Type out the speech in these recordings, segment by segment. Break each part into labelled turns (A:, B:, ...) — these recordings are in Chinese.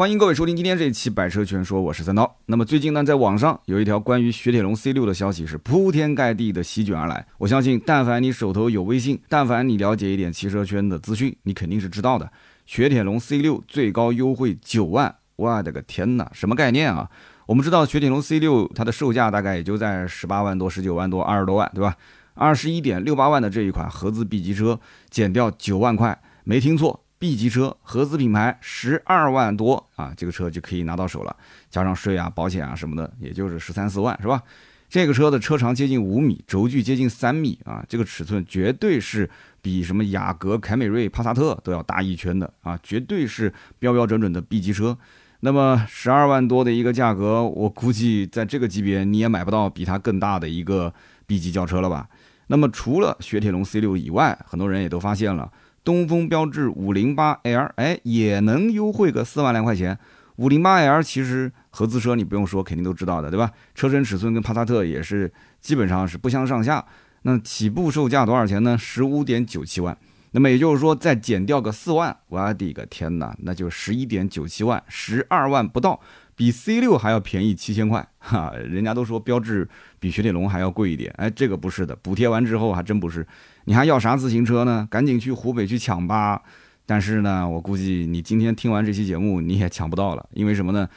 A: 欢迎各位收听今天这一期《百车全说》，我是三刀。那么最近呢，在网上有一条关于雪铁龙 C 六的消息是铺天盖地的席卷而来。我相信，但凡你手头有微信，但凡你了解一点汽车圈的资讯，你肯定是知道的。雪铁龙 C 六最高优惠九万，我的个天哪，什么概念啊？我们知道雪铁龙 C 六它的售价大概也就在十八万多、十九万多、二十多万，对吧？二十一点六八万的这一款合资 B 级车，减掉九万块，没听错。B 级车合资品牌十二万多啊，这个车就可以拿到手了，加上税啊、保险啊什么的，也就是十三四万，是吧？这个车的车长接近五米，轴距接近三米啊，这个尺寸绝对是比什么雅阁、凯美瑞、帕萨特都要大一圈的啊，绝对是标标准准的 B 级车。那么十二万多的一个价格，我估计在这个级别你也买不到比它更大的一个 B 级轿车了吧？那么除了雪铁龙 C 六以外，很多人也都发现了。东风标致五零八 L，哎，也能优惠个四万来块钱。五零八 L 其实合资车你不用说，肯定都知道的，对吧？车身尺寸跟帕萨特也是基本上是不相上下。那起步售价多少钱呢？十五点九七万。那么也就是说，再减掉个四万，我的个天哪，那就十一点九七万，十二万不到。比 C 六还要便宜七千块，哈，人家都说标致比雪铁龙还要贵一点，哎，这个不是的，补贴完之后还真不是，你还要啥自行车呢？赶紧去湖北去抢吧！但是呢，我估计你今天听完这期节目你也抢不到了，因为什么呢？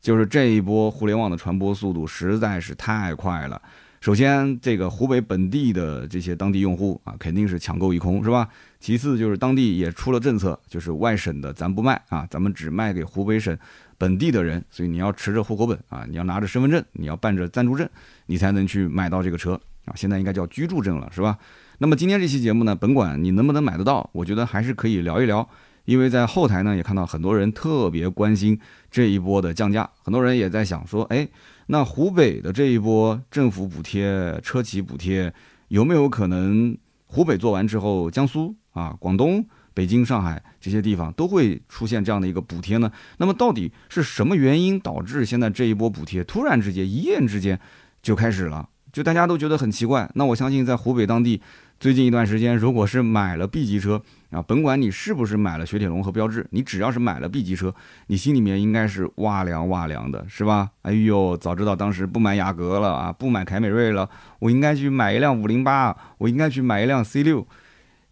A: 就是这一波互联网的传播速度实在是太快了。首先，这个湖北本地的这些当地用户啊，肯定是抢购一空，是吧？其次就是当地也出了政策，就是外省的咱不卖啊，咱们只卖给湖北省。本地的人，所以你要持着户口本啊，你要拿着身份证，你要办着暂住证，你才能去买到这个车啊。现在应该叫居住证了，是吧？那么今天这期节目呢，甭管你能不能买得到，我觉得还是可以聊一聊，因为在后台呢也看到很多人特别关心这一波的降价，很多人也在想说，哎，那湖北的这一波政府补贴、车企补贴有没有可能湖北做完之后，江苏啊、广东？北京、上海这些地方都会出现这样的一个补贴呢？那么到底是什么原因导致现在这一波补贴突然之间一夜之间就开始了？就大家都觉得很奇怪。那我相信在湖北当地，最近一段时间，如果是买了 B 级车啊，甭管你是不是买了雪铁龙和标致，你只要是买了 B 级车，你心里面应该是哇凉哇凉的，是吧？哎呦，早知道当时不买雅阁了啊，不买凯美瑞了，我应该去买一辆五零八，我应该去买一辆 C 六。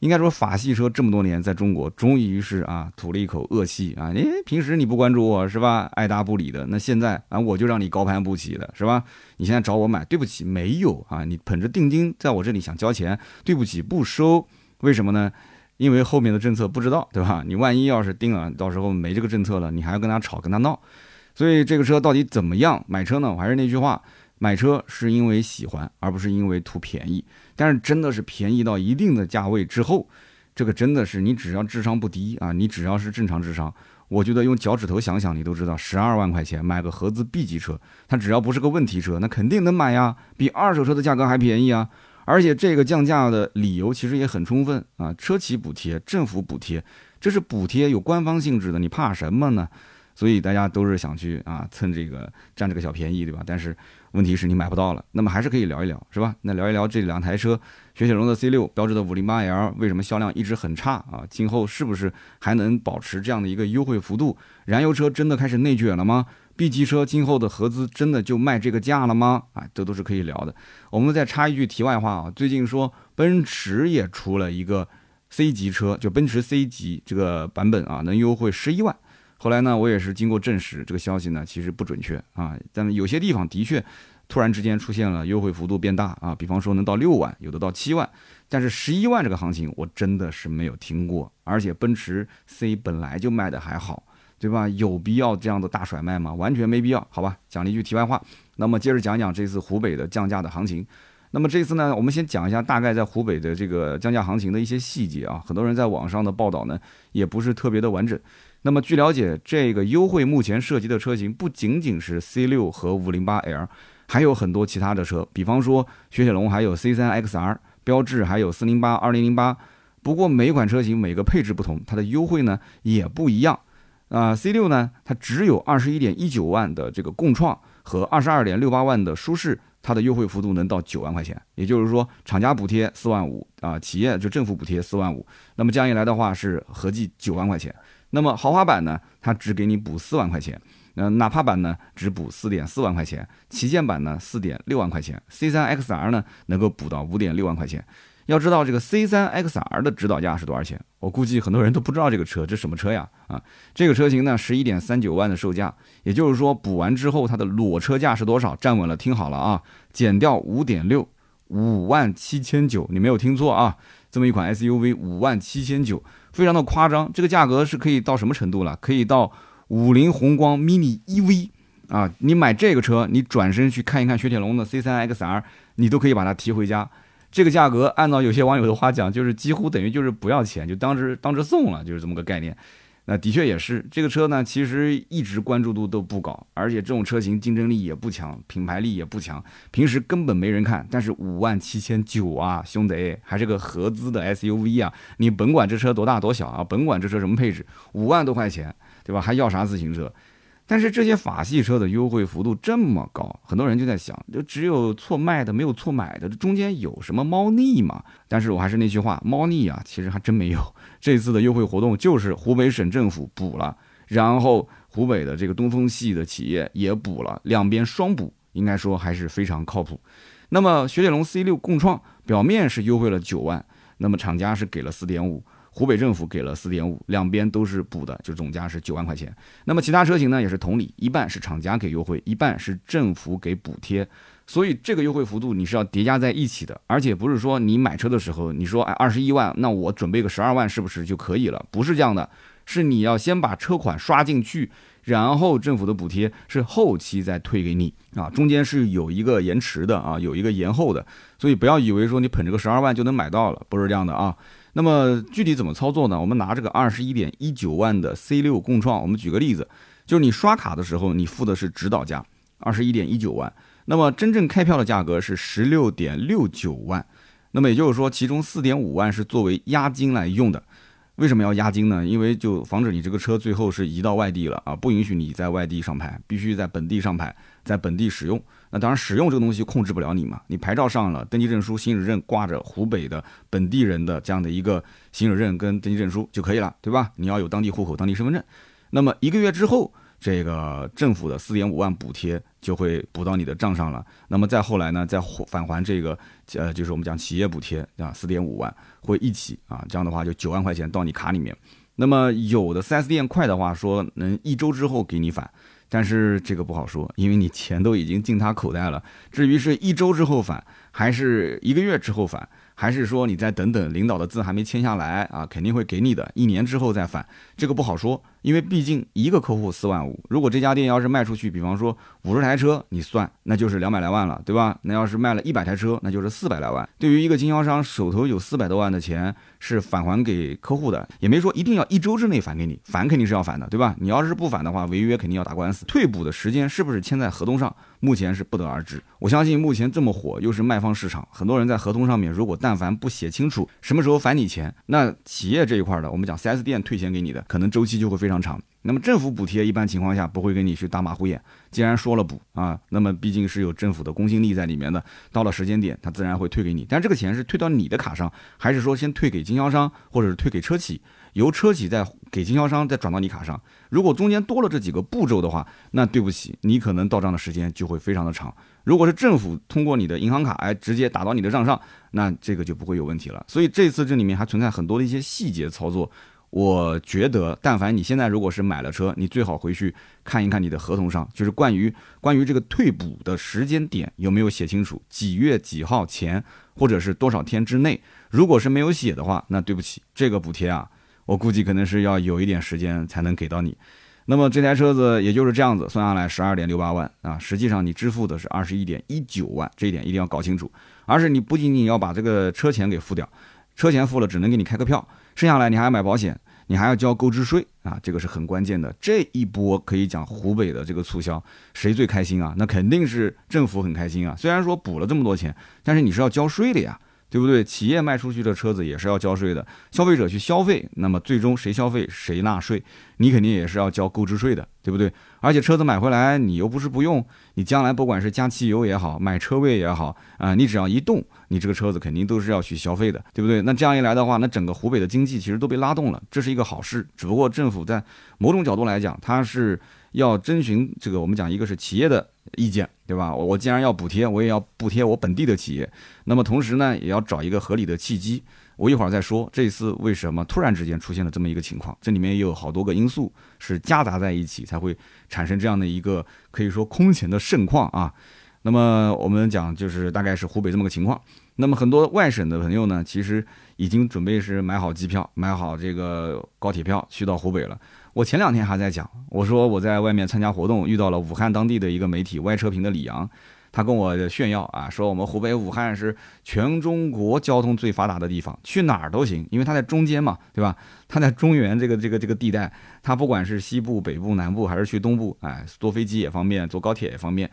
A: 应该说，法系车这么多年在中国，终于是啊吐了一口恶气啊！你平时你不关注我是吧？爱答不理的，那现在啊我就让你高攀不起的是吧？你现在找我买，对不起，没有啊！你捧着定金在我这里想交钱，对不起，不收。为什么呢？因为后面的政策不知道，对吧？你万一要是定了，到时候没这个政策了，你还要跟他吵，跟他闹。所以这个车到底怎么样买车呢？我还是那句话。买车是因为喜欢，而不是因为图便宜。但是真的是便宜到一定的价位之后，这个真的是你只要智商不低啊，你只要是正常智商，我觉得用脚趾头想想，你都知道，十二万块钱买个合资 B 级车，它只要不是个问题车，那肯定能买呀，比二手车的价格还便宜啊。而且这个降价的理由其实也很充分啊，车企补贴、政府补贴，这是补贴有官方性质的，你怕什么呢？所以大家都是想去啊蹭这个占这个小便宜，对吧？但是。问题是你买不到了，那么还是可以聊一聊，是吧？那聊一聊这两台车，雪铁龙的 C 六，标致的五零八 L，为什么销量一直很差啊？今后是不是还能保持这样的一个优惠幅度？燃油车真的开始内卷了吗？B 级车今后的合资真的就卖这个价了吗？啊，这都是可以聊的。我们再插一句题外话啊，最近说奔驰也出了一个 C 级车，就奔驰 C 级这个版本啊，能优惠十一万。后来呢，我也是经过证实，这个消息呢其实不准确啊。但有些地方的确突然之间出现了优惠幅度变大啊，比方说能到六万，有的到七万，但是十一万这个行情我真的是没有听过。而且奔驰 C 本来就卖的还好，对吧？有必要这样的大甩卖吗？完全没必要，好吧？讲了一句题外话，那么接着讲讲这次湖北的降价的行情。那么这次呢，我们先讲一下大概在湖北的这个降价行情的一些细节啊。很多人在网上的报道呢，也不是特别的完整。那么据了解，这个优惠目前涉及的车型不仅仅是 C 六和五零八 L，还有很多其他的车，比方说雪铁龙还有 C 三 XR，标致还有四零八、二零零八。不过每款车型每个配置不同，它的优惠呢也不一样。啊，C 六呢，它只有二十一点一九万的这个共创和二十二点六八万的舒适，它的优惠幅度能到九万块钱。也就是说，厂家补贴四万五啊，企业就政府补贴四万五，那么这样一来的话是合计九万块钱。那么豪华版呢，它只给你补四万块钱。那纳帕版呢，只补四点四万块钱；旗舰版呢，四点六万块钱；C3 XR 呢，能够补到五点六万块钱。要知道这个 C3 XR 的指导价是多少钱？我估计很多人都不知道这个车，这什么车呀？啊，这个车型呢，十一点三九万的售价，也就是说补完之后它的裸车价是多少？站稳了，听好了啊，减掉五点六，五万七千九，你没有听错啊，这么一款 SUV 五万七千九，非常的夸张。这个价格是可以到什么程度了？可以到五菱宏光 mini EV 啊，你买这个车，你转身去看一看雪铁龙的 C 三 XR，你都可以把它提回家。这个价格按照有些网友的话讲，就是几乎等于就是不要钱，就当时当时送了，就是这么个概念。那的确也是，这个车呢，其实一直关注度都不高，而且这种车型竞争力也不强，品牌力也不强，平时根本没人看。但是五万七千九啊，兄弟，还是个合资的 SUV 啊，你甭管这车多大多小啊，甭管这车什么配置，五万多块钱，对吧？还要啥自行车？但是这些法系车的优惠幅度这么高，很多人就在想，就只有错卖的没有错买的，中间有什么猫腻吗？但是我还是那句话，猫腻啊，其实还真没有。这次的优惠活动就是湖北省政府补了，然后湖北的这个东风系的企业也补了，两边双补，应该说还是非常靠谱。那么雪铁龙 C 六共创表面是优惠了九万，那么厂家是给了四点五。湖北政府给了四点五，两边都是补的，就总价是九万块钱。那么其他车型呢，也是同理，一半是厂家给优惠，一半是政府给补贴。所以这个优惠幅度你是要叠加在一起的，而且不是说你买车的时候你说哎二十一万，那我准备个十二万是不是就可以了？不是这样的，是你要先把车款刷进去，然后政府的补贴是后期再退给你啊，中间是有一个延迟的啊，有一个延后的。所以不要以为说你捧着个十二万就能买到了，不是这样的啊。那么具体怎么操作呢？我们拿这个二十一点一九万的 C 六共创，我们举个例子，就是你刷卡的时候，你付的是指导价二十一点一九万，那么真正开票的价格是十六点六九万，那么也就是说，其中四点五万是作为押金来用的。为什么要押金呢？因为就防止你这个车最后是移到外地了啊，不允许你在外地上牌，必须在本地上牌，在本地使用。那当然，使用这个东西控制不了你嘛。你牌照上了，登记证书、行驶证挂着湖北的本地人的这样的一个行驶证跟登记证书就可以了，对吧？你要有当地户口、当地身份证。那么一个月之后，这个政府的四点五万补贴就会补到你的账上了。那么再后来呢，再返还这个呃，就是我们讲企业补贴啊，四点五万会一起啊，这样的话就九万块钱到你卡里面。那么有的 4S 店快的话说能一周之后给你返。但是这个不好说，因为你钱都已经进他口袋了。至于是一周之后返，还是一个月之后返？还是说你再等等，领导的字还没签下来啊，肯定会给你的。一年之后再返，这个不好说，因为毕竟一个客户四万五，如果这家店要是卖出去，比方说五十台车，你算那就是两百来万了，对吧？那要是卖了一百台车，那就是四百来万。对于一个经销商手头有四百多万的钱是返还给客户的，也没说一定要一周之内返给你，返肯定是要返的，对吧？你要是不返的话，违约肯定要打官司。退补的时间是不是签在合同上？目前是不得而知。我相信目前这么火，又是卖方市场，很多人在合同上面，如果但凡不写清楚什么时候返你钱，那企业这一块的，我们讲 4S 店退钱给你的，可能周期就会非非常长。那么政府补贴一般情况下不会跟你去打马虎眼，既然说了补啊，那么毕竟是有政府的公信力在里面的，到了时间点，他自然会退给你。但这个钱是退到你的卡上，还是说先退给经销商，或者是退给车企？由车企再给经销商再转到你卡上，如果中间多了这几个步骤的话，那对不起，你可能到账的时间就会非常的长。如果是政府通过你的银行卡哎直接打到你的账上，那这个就不会有问题了。所以这次这里面还存在很多的一些细节操作，我觉得但凡你现在如果是买了车，你最好回去看一看你的合同上，就是关于关于这个退补的时间点有没有写清楚，几月几号前或者是多少天之内，如果是没有写的话，那对不起，这个补贴啊。我估计可能是要有一点时间才能给到你，那么这台车子也就是这样子算下来十二点六八万啊，实际上你支付的是二十一点一九万，这一点一定要搞清楚。而是你不仅仅要把这个车钱给付掉，车钱付了只能给你开个票，剩下来你还要买保险，你还要交购置税啊，这个是很关键的。这一波可以讲湖北的这个促销，谁最开心啊？那肯定是政府很开心啊。虽然说补了这么多钱，但是你是要交税的呀。对不对？企业卖出去的车子也是要交税的，消费者去消费，那么最终谁消费谁纳税，你肯定也是要交购置税的，对不对？而且车子买回来你又不是不用，你将来不管是加汽油也好，买车位也好啊，你只要一动，你这个车子肯定都是要去消费的，对不对？那这样一来的话，那整个湖北的经济其实都被拉动了，这是一个好事。只不过政府在某种角度来讲，它是要征询这个我们讲一个是企业的意见，对吧？我既然要补贴，我也要补贴我本地的企业，那么同时呢，也要找一个合理的契机。我一会儿再说这次为什么突然之间出现了这么一个情况，这里面也有好多个因素是夹杂在一起才会产生这样的一个可以说空前的盛况啊。那么我们讲就是大概是湖北这么个情况。那么很多外省的朋友呢，其实已经准备是买好机票、买好这个高铁票去到湖北了。我前两天还在讲，我说我在外面参加活动，遇到了武汉当地的一个媒体歪车评的李阳。他跟我炫耀啊，说我们湖北武汉是全中国交通最发达的地方，去哪儿都行，因为他在中间嘛，对吧？他在中原这个这个这个地带，他不管是西部、北部、南部，还是去东部，哎，坐飞机也方便，坐高铁也方便。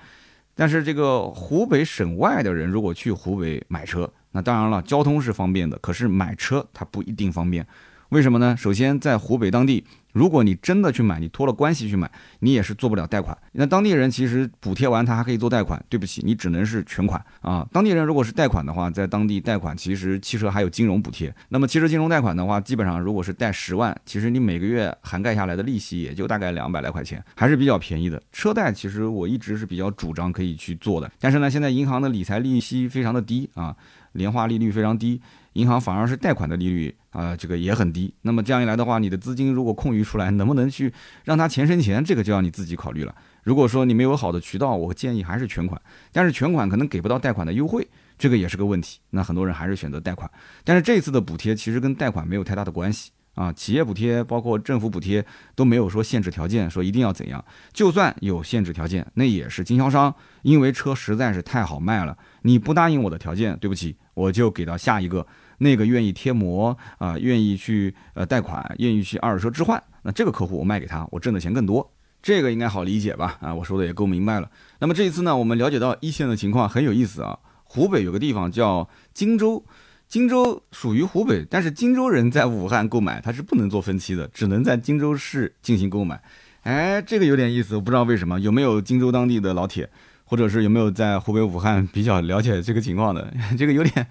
A: 但是这个湖北省外的人如果去湖北买车，那当然了，交通是方便的，可是买车它不一定方便。为什么呢？首先在湖北当地。如果你真的去买，你托了关系去买，你也是做不了贷款。那当地人其实补贴完，他还可以做贷款。对不起，你只能是全款啊。当地人如果是贷款的话，在当地贷款，其实汽车还有金融补贴。那么汽车金融贷款的话，基本上如果是贷十万，其实你每个月涵盖下来的利息也就大概两百来块钱，还是比较便宜的。车贷其实我一直是比较主张可以去做的，但是呢，现在银行的理财利息非常的低啊，年化利率非常低。银行反而是贷款的利率啊，这个也很低。那么这样一来的话，你的资金如果空余出来，能不能去让它钱生钱？这个就要你自己考虑了。如果说你没有好的渠道，我建议还是全款。但是全款可能给不到贷款的优惠，这个也是个问题。那很多人还是选择贷款。但是这次的补贴其实跟贷款没有太大的关系啊，企业补贴包括政府补贴都没有说限制条件，说一定要怎样。就算有限制条件，那也是经销商因为车实在是太好卖了，你不答应我的条件，对不起，我就给到下一个。那个愿意贴膜啊，愿意去呃贷款，愿意去二手车置换，那这个客户我卖给他，我挣的钱更多，这个应该好理解吧？啊，我说的也够明白了。那么这一次呢，我们了解到一线的情况很有意思啊。湖北有个地方叫荆州，荆州属于湖北，但是荆州人在武汉购买他是不能做分期的，只能在荆州市进行购买。哎，这个有点意思，我不知道为什么，有没有荆州当地的老铁，或者是有没有在湖北武汉比较了解这个情况的？这个有点。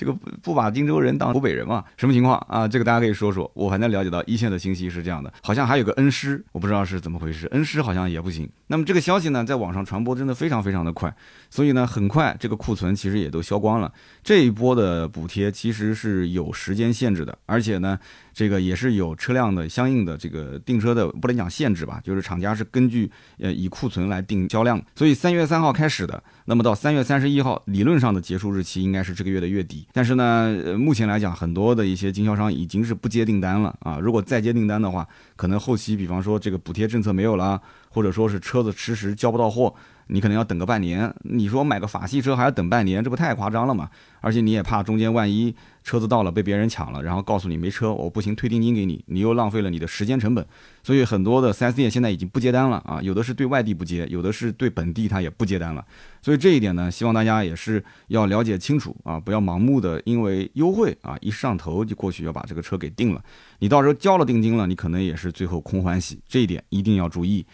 A: 这个不不把荆州人当湖北人嘛？什么情况啊？这个大家可以说说。我反正了解到一线的信息是这样的，好像还有个恩施，我不知道是怎么回事。恩施好像也不行。那么这个消息呢，在网上传播真的非常非常的快，所以呢，很快这个库存其实也都销光了。这一波的补贴其实是有时间限制的，而且呢，这个也是有车辆的相应的这个订车的，不能讲限制吧，就是厂家是根据呃以库存来定销量。所以三月三号开始的，那么到三月三十一号，理论上的结束日期应该是这个月的月底。但是呢，目前来讲，很多的一些经销商已经是不接订单了啊。如果再接订单的话，可能后期，比方说这个补贴政策没有了，或者说是车子迟迟交不到货。你可能要等个半年，你说买个法系车还要等半年，这不太夸张了吗？而且你也怕中间万一车子到了被别人抢了，然后告诉你没车，我不行退定金给你，你又浪费了你的时间成本。所以很多的 4S 店现在已经不接单了啊，有的是对外地不接，有的是对本地他也不接单了。所以这一点呢，希望大家也是要了解清楚啊，不要盲目的因为优惠啊一上头就过去要把这个车给定了，你到时候交了定金了，你可能也是最后空欢喜，这一点一定要注意。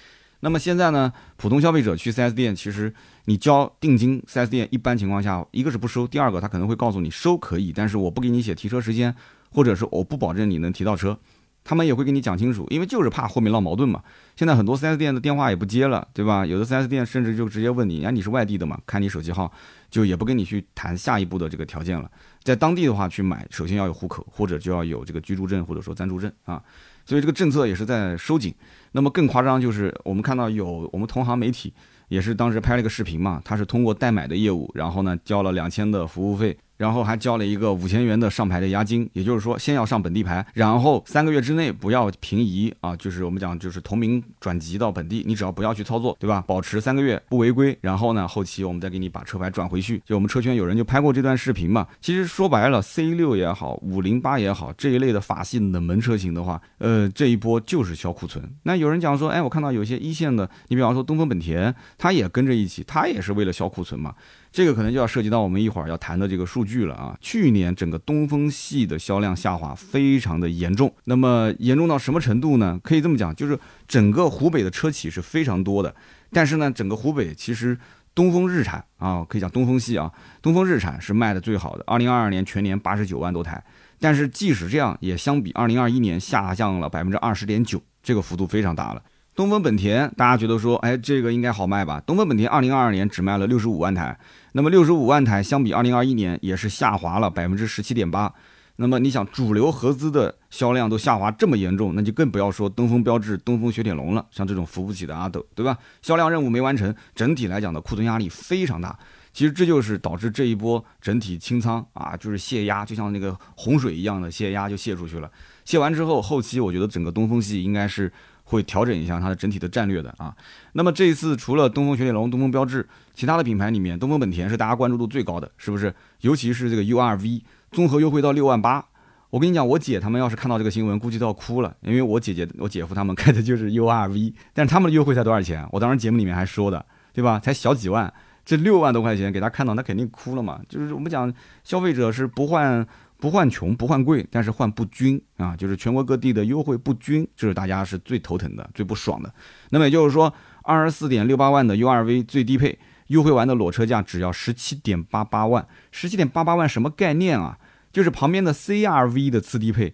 A: 那么现在呢，普通消费者去 4S 店，其实你交定金，4S 店一般情况下，一个是不收，第二个他可能会告诉你收可以，但是我不给你写提车时间，或者是我不保证你能提到车，他们也会给你讲清楚，因为就是怕后面闹矛盾嘛。现在很多 4S 店的电话也不接了，对吧？有的 4S 店甚至就直接问你，哎，你是外地的嘛？看你手机号，就也不跟你去谈下一步的这个条件了。在当地的话去买，首先要有户口，或者就要有这个居住证或者说暂住证啊。所以这个政策也是在收紧。那么更夸张就是我们看到有我们同行媒体也是当时拍了一个视频嘛，他是通过代买的业务，然后呢交了两千的服务费。然后还交了一个五千元的上牌的押金，也就是说，先要上本地牌，然后三个月之内不要平移啊，就是我们讲就是同名转籍到本地，你只要不要去操作，对吧？保持三个月不违规，然后呢，后期我们再给你把车牌转回去。就我们车圈有人就拍过这段视频嘛。其实说白了，C 六也好，五零八也好，这一类的法系冷门车型的话，呃，这一波就是销库存。那有人讲说，哎，我看到有些一线的，你比方说东风本田，它也跟着一起，它也是为了销库存嘛。这个可能就要涉及到我们一会儿要谈的这个数据了啊。去年整个东风系的销量下滑非常的严重，那么严重到什么程度呢？可以这么讲，就是整个湖北的车企是非常多的，但是呢，整个湖北其实东风日产啊，可以讲东风系啊，东风日产是卖的最好的，二零二二年全年八十九万多台，但是即使这样，也相比二零二一年下降了百分之二十点九，这个幅度非常大了。东风本田，大家觉得说，哎，这个应该好卖吧？东风本田二零二二年只卖了六十五万台，那么六十五万台相比二零二一年也是下滑了百分之十七点八。那么你想，主流合资的销量都下滑这么严重，那就更不要说东风标致、东风雪铁龙了。像这种扶不起的阿斗，对吧？销量任务没完成，整体来讲的库存压力非常大。其实这就是导致这一波整体清仓啊，就是泄压，就像那个洪水一样的泄压就泄出去了。泄完之后，后期我觉得整个东风系应该是。会调整一下它的整体的战略的啊。那么这一次除了东风雪铁龙、东风标致，其他的品牌里面，东风本田是大家关注度最高的，是不是？尤其是这个 URV 综合优惠到六万八。我跟你讲，我姐他们要是看到这个新闻，估计都要哭了，因为我姐姐、我姐夫他们开的就是 URV，但是他们的优惠才多少钱？我当时节目里面还说的，对吧？才小几万，这六万多块钱给他看到，那肯定哭了嘛。就是我们讲消费者是不换。不换穷不换贵，但是换不均啊，就是全国各地的优惠不均，这是大家是最头疼的、最不爽的。那么也就是说，二十四点六八万的 URV 最低配优惠完的裸车价只要十七点八八万，十七点八八万什么概念啊？就是旁边的 CRV 的次低配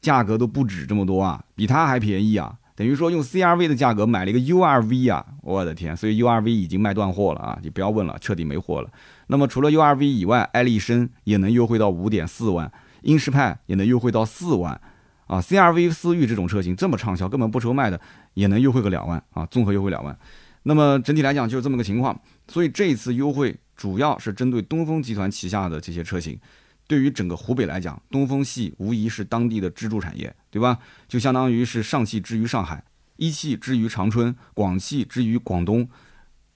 A: 价格都不止这么多啊，比它还便宜啊。等于说用 CRV 的价格买了一个 URV 啊，我的天！所以 URV 已经卖断货了啊，你不要问了，彻底没货了。那么除了 URV 以外，艾力绅也能优惠到五点四万，英仕派也能优惠到四万，啊，CRV 思域这种车型这么畅销，根本不愁卖的，也能优惠个两万啊，综合优惠两万。那么整体来讲就是这么个情况。所以这一次优惠主要是针对东风集团旗下的这些车型。对于整个湖北来讲，东风系无疑是当地的支柱产业，对吧？就相当于是上汽之于上海，一汽之于长春，广汽之于广东，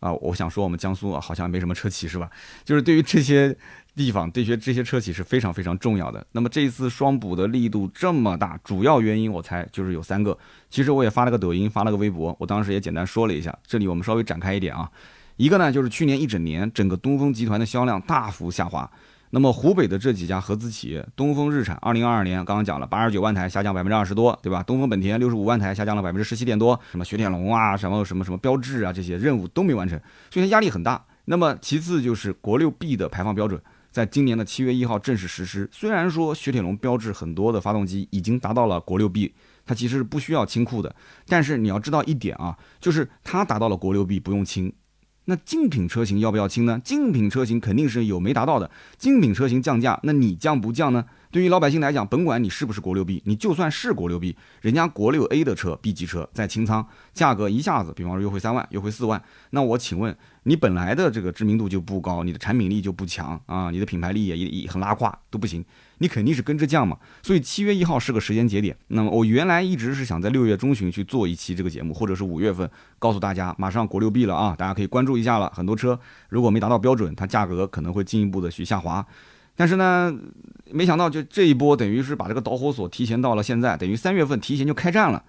A: 啊，我想说我们江苏啊，好像没什么车企是吧？就是对于这些地方，对于这些车企是非常非常重要的。那么这一次双补的力度这么大，主要原因我猜就是有三个。其实我也发了个抖音，发了个微博，我当时也简单说了一下。这里我们稍微展开一点啊，一个呢就是去年一整年整个东风集团的销量大幅下滑。那么湖北的这几家合资企业，东风日产，二零二二年刚刚讲了，八十九万台下降百分之二十多，对吧？东风本田六十五万台下降了百分之十七点多，什么雪铁龙啊，什么什么什么标致啊，这些任务都没完成，所以它压力很大。那么其次就是国六 B 的排放标准，在今年的七月一号正式实施。虽然说雪铁龙标致很多的发动机已经达到了国六 B，它其实是不需要清库的，但是你要知道一点啊，就是它达到了国六 B 不用清。那竞品车型要不要清呢？竞品车型肯定是有没达到的。竞品车型降价，那你降不降呢？对于老百姓来讲，甭管你是不是国六 B，你就算是国六 B，人家国六 A 的车 B 级车在清仓，价格一下子，比方说优惠三万，优惠四万，那我请问你本来的这个知名度就不高，你的产品力就不强啊，你的品牌力也也很拉胯，都不行。你肯定是跟着降嘛，所以七月一号是个时间节点。那么我原来一直是想在六月中旬去做一期这个节目，或者是五月份告诉大家，马上国六 B 了啊，大家可以关注一下了。很多车如果没达到标准，它价格可能会进一步的去下滑。但是呢，没想到就这一波等于是把这个导火索提前到了现在，等于三月份提前就开战了。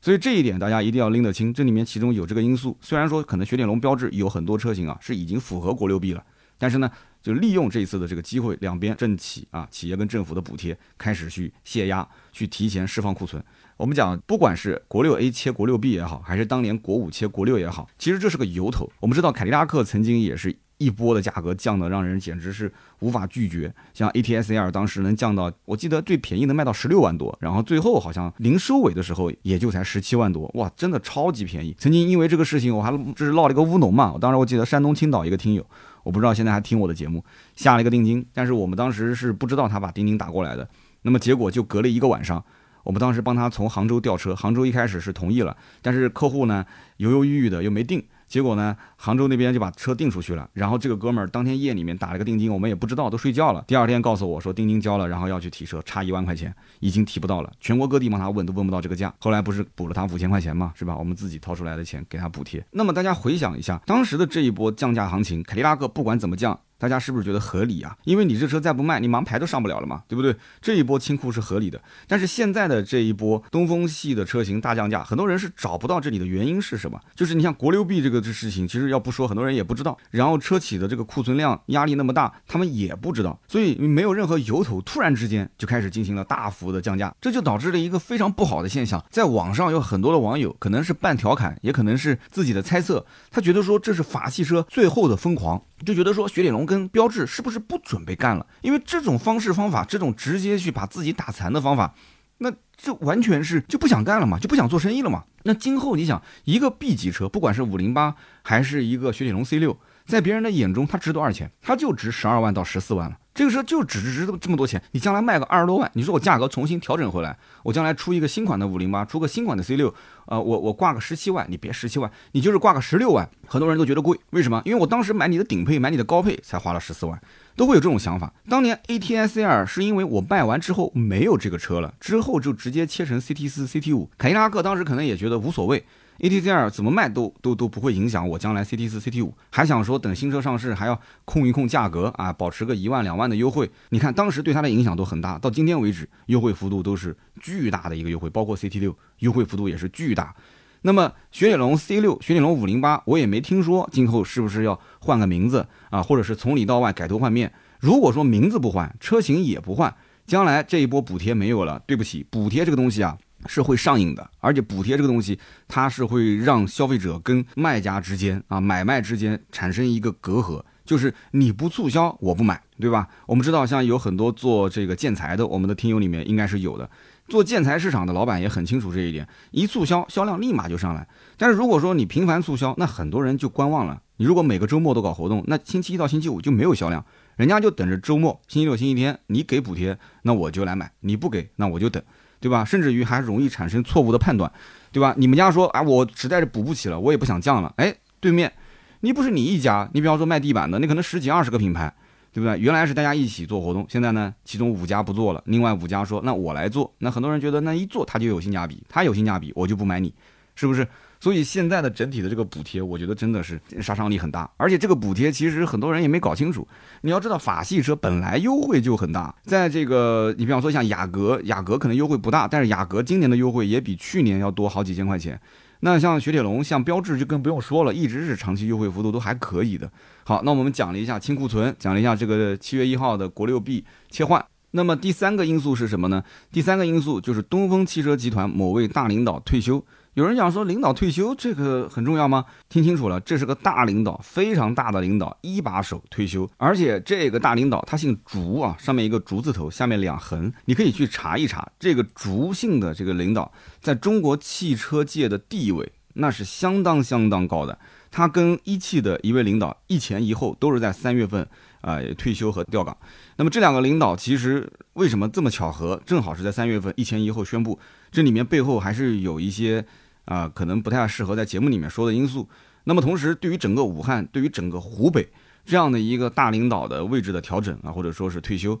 A: 所以这一点大家一定要拎得清，这里面其中有这个因素。虽然说可能雪铁龙标志有很多车型啊是已经符合国六 B 了，但是呢。就利用这一次的这个机会，两边政企啊，企业跟政府的补贴开始去泄压，去提前释放库存。我们讲，不管是国六 A 切国六 B 也好，还是当年国五切国六也好，其实这是个由头。我们知道凯迪拉克曾经也是一波的价格降的，让人简直是无法拒绝。像 ATS L 当时能降到，我记得最便宜能卖到十六万多，然后最后好像临收尾的时候也就才十七万多，哇，真的超级便宜。曾经因为这个事情，我还这是闹了一个乌龙嘛。我当时我记得山东青岛一个听友。我不知道现在还听我的节目，下了一个定金，但是我们当时是不知道他把定金打过来的，那么结果就隔了一个晚上，我们当时帮他从杭州调车，杭州一开始是同意了，但是客户呢犹犹豫豫的又没定。结果呢，杭州那边就把车订出去了。然后这个哥们儿当天夜里面打了个定金，我们也不知道，都睡觉了。第二天告诉我说定金交了，然后要去提车，差一万块钱，已经提不到了。全国各地帮他问都问不到这个价。后来不是补了他五千块钱嘛，是吧？我们自己掏出来的钱给他补贴。那么大家回想一下，当时的这一波降价行情，凯迪拉克不管怎么降，大家是不是觉得合理啊？因为你这车再不卖，你盲牌都上不了了嘛，对不对？这一波清库是合理的，但是现在的这一波东风系的车型大降价，很多人是找不到这里的原因是什么。就是你像国六 B 这个这事情，其实要不说，很多人也不知道。然后车企的这个库存量压力那么大，他们也不知道，所以没有任何由头，突然之间就开始进行了大幅的降价，这就导致了一个非常不好的现象。在网上有很多的网友，可能是半调侃，也可能是自己的猜测，他觉得说这是法系车最后的疯狂，就觉得说雪铁龙跟标致是不是不准备干了？因为这种方式方法，这种直接去把自己打残的方法，那这完全是就不想干了嘛，就不想做生意了嘛。那今后你想，一个 B 级车，不管是五零八还是一个雪铁龙 C 六，在别人的眼中，它值多少钱？它就值十二万到十四万了。这个车就只值这么这么多钱，你将来卖个二十多万，你说我价格重新调整回来，我将来出一个新款的五零八，出个新款的 C 六，呃，我我挂个十七万，你别十七万，你就是挂个十六万，很多人都觉得贵，为什么？因为我当时买你的顶配，买你的高配才花了十四万，都会有这种想法。当年 A T S R 是因为我卖完之后没有这个车了，之后就直接切成 C T 四、C T 五，凯迪拉克当时可能也觉得无所谓。A T C R 怎么卖都都都不会影响我将来 C T 四 C T 五，还想说等新车上市还要控一控价格啊，保持个一万两万的优惠。你看当时对它的影响都很大，到今天为止优惠幅度都是巨大的一个优惠，包括 C T 六优惠幅度也是巨大。那么雪铁龙 C 六、雪铁龙五零八，我也没听说今后是不是要换个名字啊，或者是从里到外改头换面。如果说名字不换，车型也不换，将来这一波补贴没有了，对不起，补贴这个东西啊。是会上瘾的，而且补贴这个东西，它是会让消费者跟卖家之间啊买卖之间产生一个隔阂，就是你不促销我不买，对吧？我们知道像有很多做这个建材的，我们的听友里面应该是有的，做建材市场的老板也很清楚这一点，一促销销量立马就上来。但是如果说你频繁促销，那很多人就观望了。你如果每个周末都搞活动，那星期一到星期五就没有销量，人家就等着周末、星期六、星期天你给补贴，那我就来买；你不给，那我就等。对吧？甚至于还容易产生错误的判断，对吧？你们家说啊，我实在是补不起了，我也不想降了。哎，对面，你不是你一家，你比方说卖地板的，你可能十几二十个品牌，对不对？原来是大家一起做活动，现在呢，其中五家不做了，另外五家说那我来做，那很多人觉得那一做他就有性价比，他有性价比，我就不买你，是不是？所以现在的整体的这个补贴，我觉得真的是杀伤力很大，而且这个补贴其实很多人也没搞清楚。你要知道，法系车本来优惠就很大，在这个你比方说像雅阁，雅阁可能优惠不大，但是雅阁今年的优惠也比去年要多好几千块钱。那像雪铁龙、像标致就更不用说了，一直是长期优惠幅度都还可以的。好，那我们讲了一下清库存，讲了一下这个七月一号的国六 B 切换。那么第三个因素是什么呢？第三个因素就是东风汽车集团某位大领导退休。有人讲说领导退休这个很重要吗？听清楚了，这是个大领导，非常大的领导，一把手退休，而且这个大领导他姓竹啊，上面一个竹字头，下面两横，你可以去查一查，这个竹姓的这个领导在中国汽车界的地位那是相当相当高的，他跟一汽的一位领导一前一后都是在三月份啊退休和调岗。那么这两个领导其实为什么这么巧合，正好是在三月份一前一后宣布，这里面背后还是有一些。啊，可能不太适合在节目里面说的因素。那么同时，对于整个武汉，对于整个湖北这样的一个大领导的位置的调整啊，或者说是退休，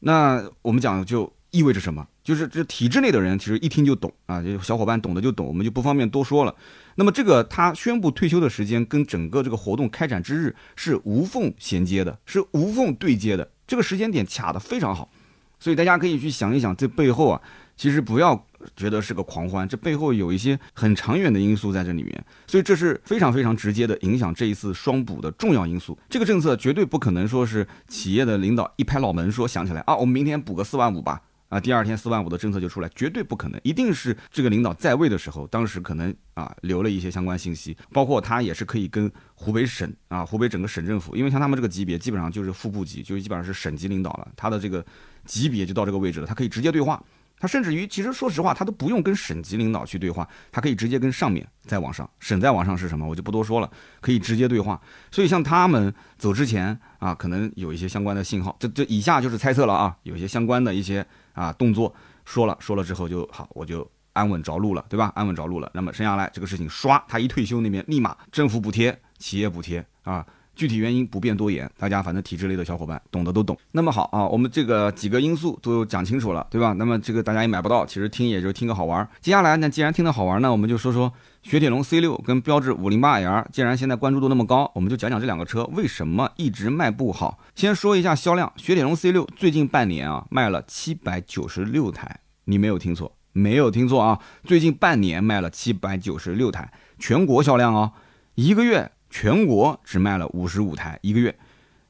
A: 那我们讲就意味着什么？就是这体制内的人其实一听就懂啊，就小伙伴懂的就懂，我们就不方便多说了。那么这个他宣布退休的时间跟整个这个活动开展之日是无缝衔接的，是无缝对接的，这个时间点卡的非常好。所以大家可以去想一想，这背后啊，其实不要。觉得是个狂欢，这背后有一些很长远的因素在这里面，所以这是非常非常直接的影响这一次双补的重要因素。这个政策绝对不可能说是企业的领导一拍脑门说想起来啊，我们明天补个四万五吧，啊，第二天四万五的政策就出来，绝对不可能，一定是这个领导在位的时候，当时可能啊留了一些相关信息，包括他也是可以跟湖北省啊，湖北整个省政府，因为像他们这个级别基本上就是副部级，就基本上是省级领导了，他的这个级别就到这个位置了，他可以直接对话。他甚至于，其实说实话，他都不用跟省级领导去对话，他可以直接跟上面再往上。省再往上是什么，我就不多说了，可以直接对话。所以像他们走之前啊，可能有一些相关的信号，这这以下就是猜测了啊，有一些相关的一些啊动作，说了说了之后就好，我就安稳着陆了，对吧？安稳着陆了。那么剩下来这个事情，刷他一退休，那边立马政府补贴、企业补贴啊。具体原因不便多言，大家反正体制内的小伙伴懂的都懂。那么好啊，我们这个几个因素都讲清楚了，对吧？那么这个大家也买不到，其实听也就听个好玩。接下来呢，既然听的好玩呢，我们就说说雪铁龙 C 六跟标致五零八 L。既然现在关注度那么高，我们就讲讲这两个车为什么一直卖不好。先说一下销量，雪铁龙 C 六最近半年啊卖了七百九十六台，你没有听错，没有听错啊，最近半年卖了七百九十六台，全国销量哦，一个月。全国只卖了五十五台一个月，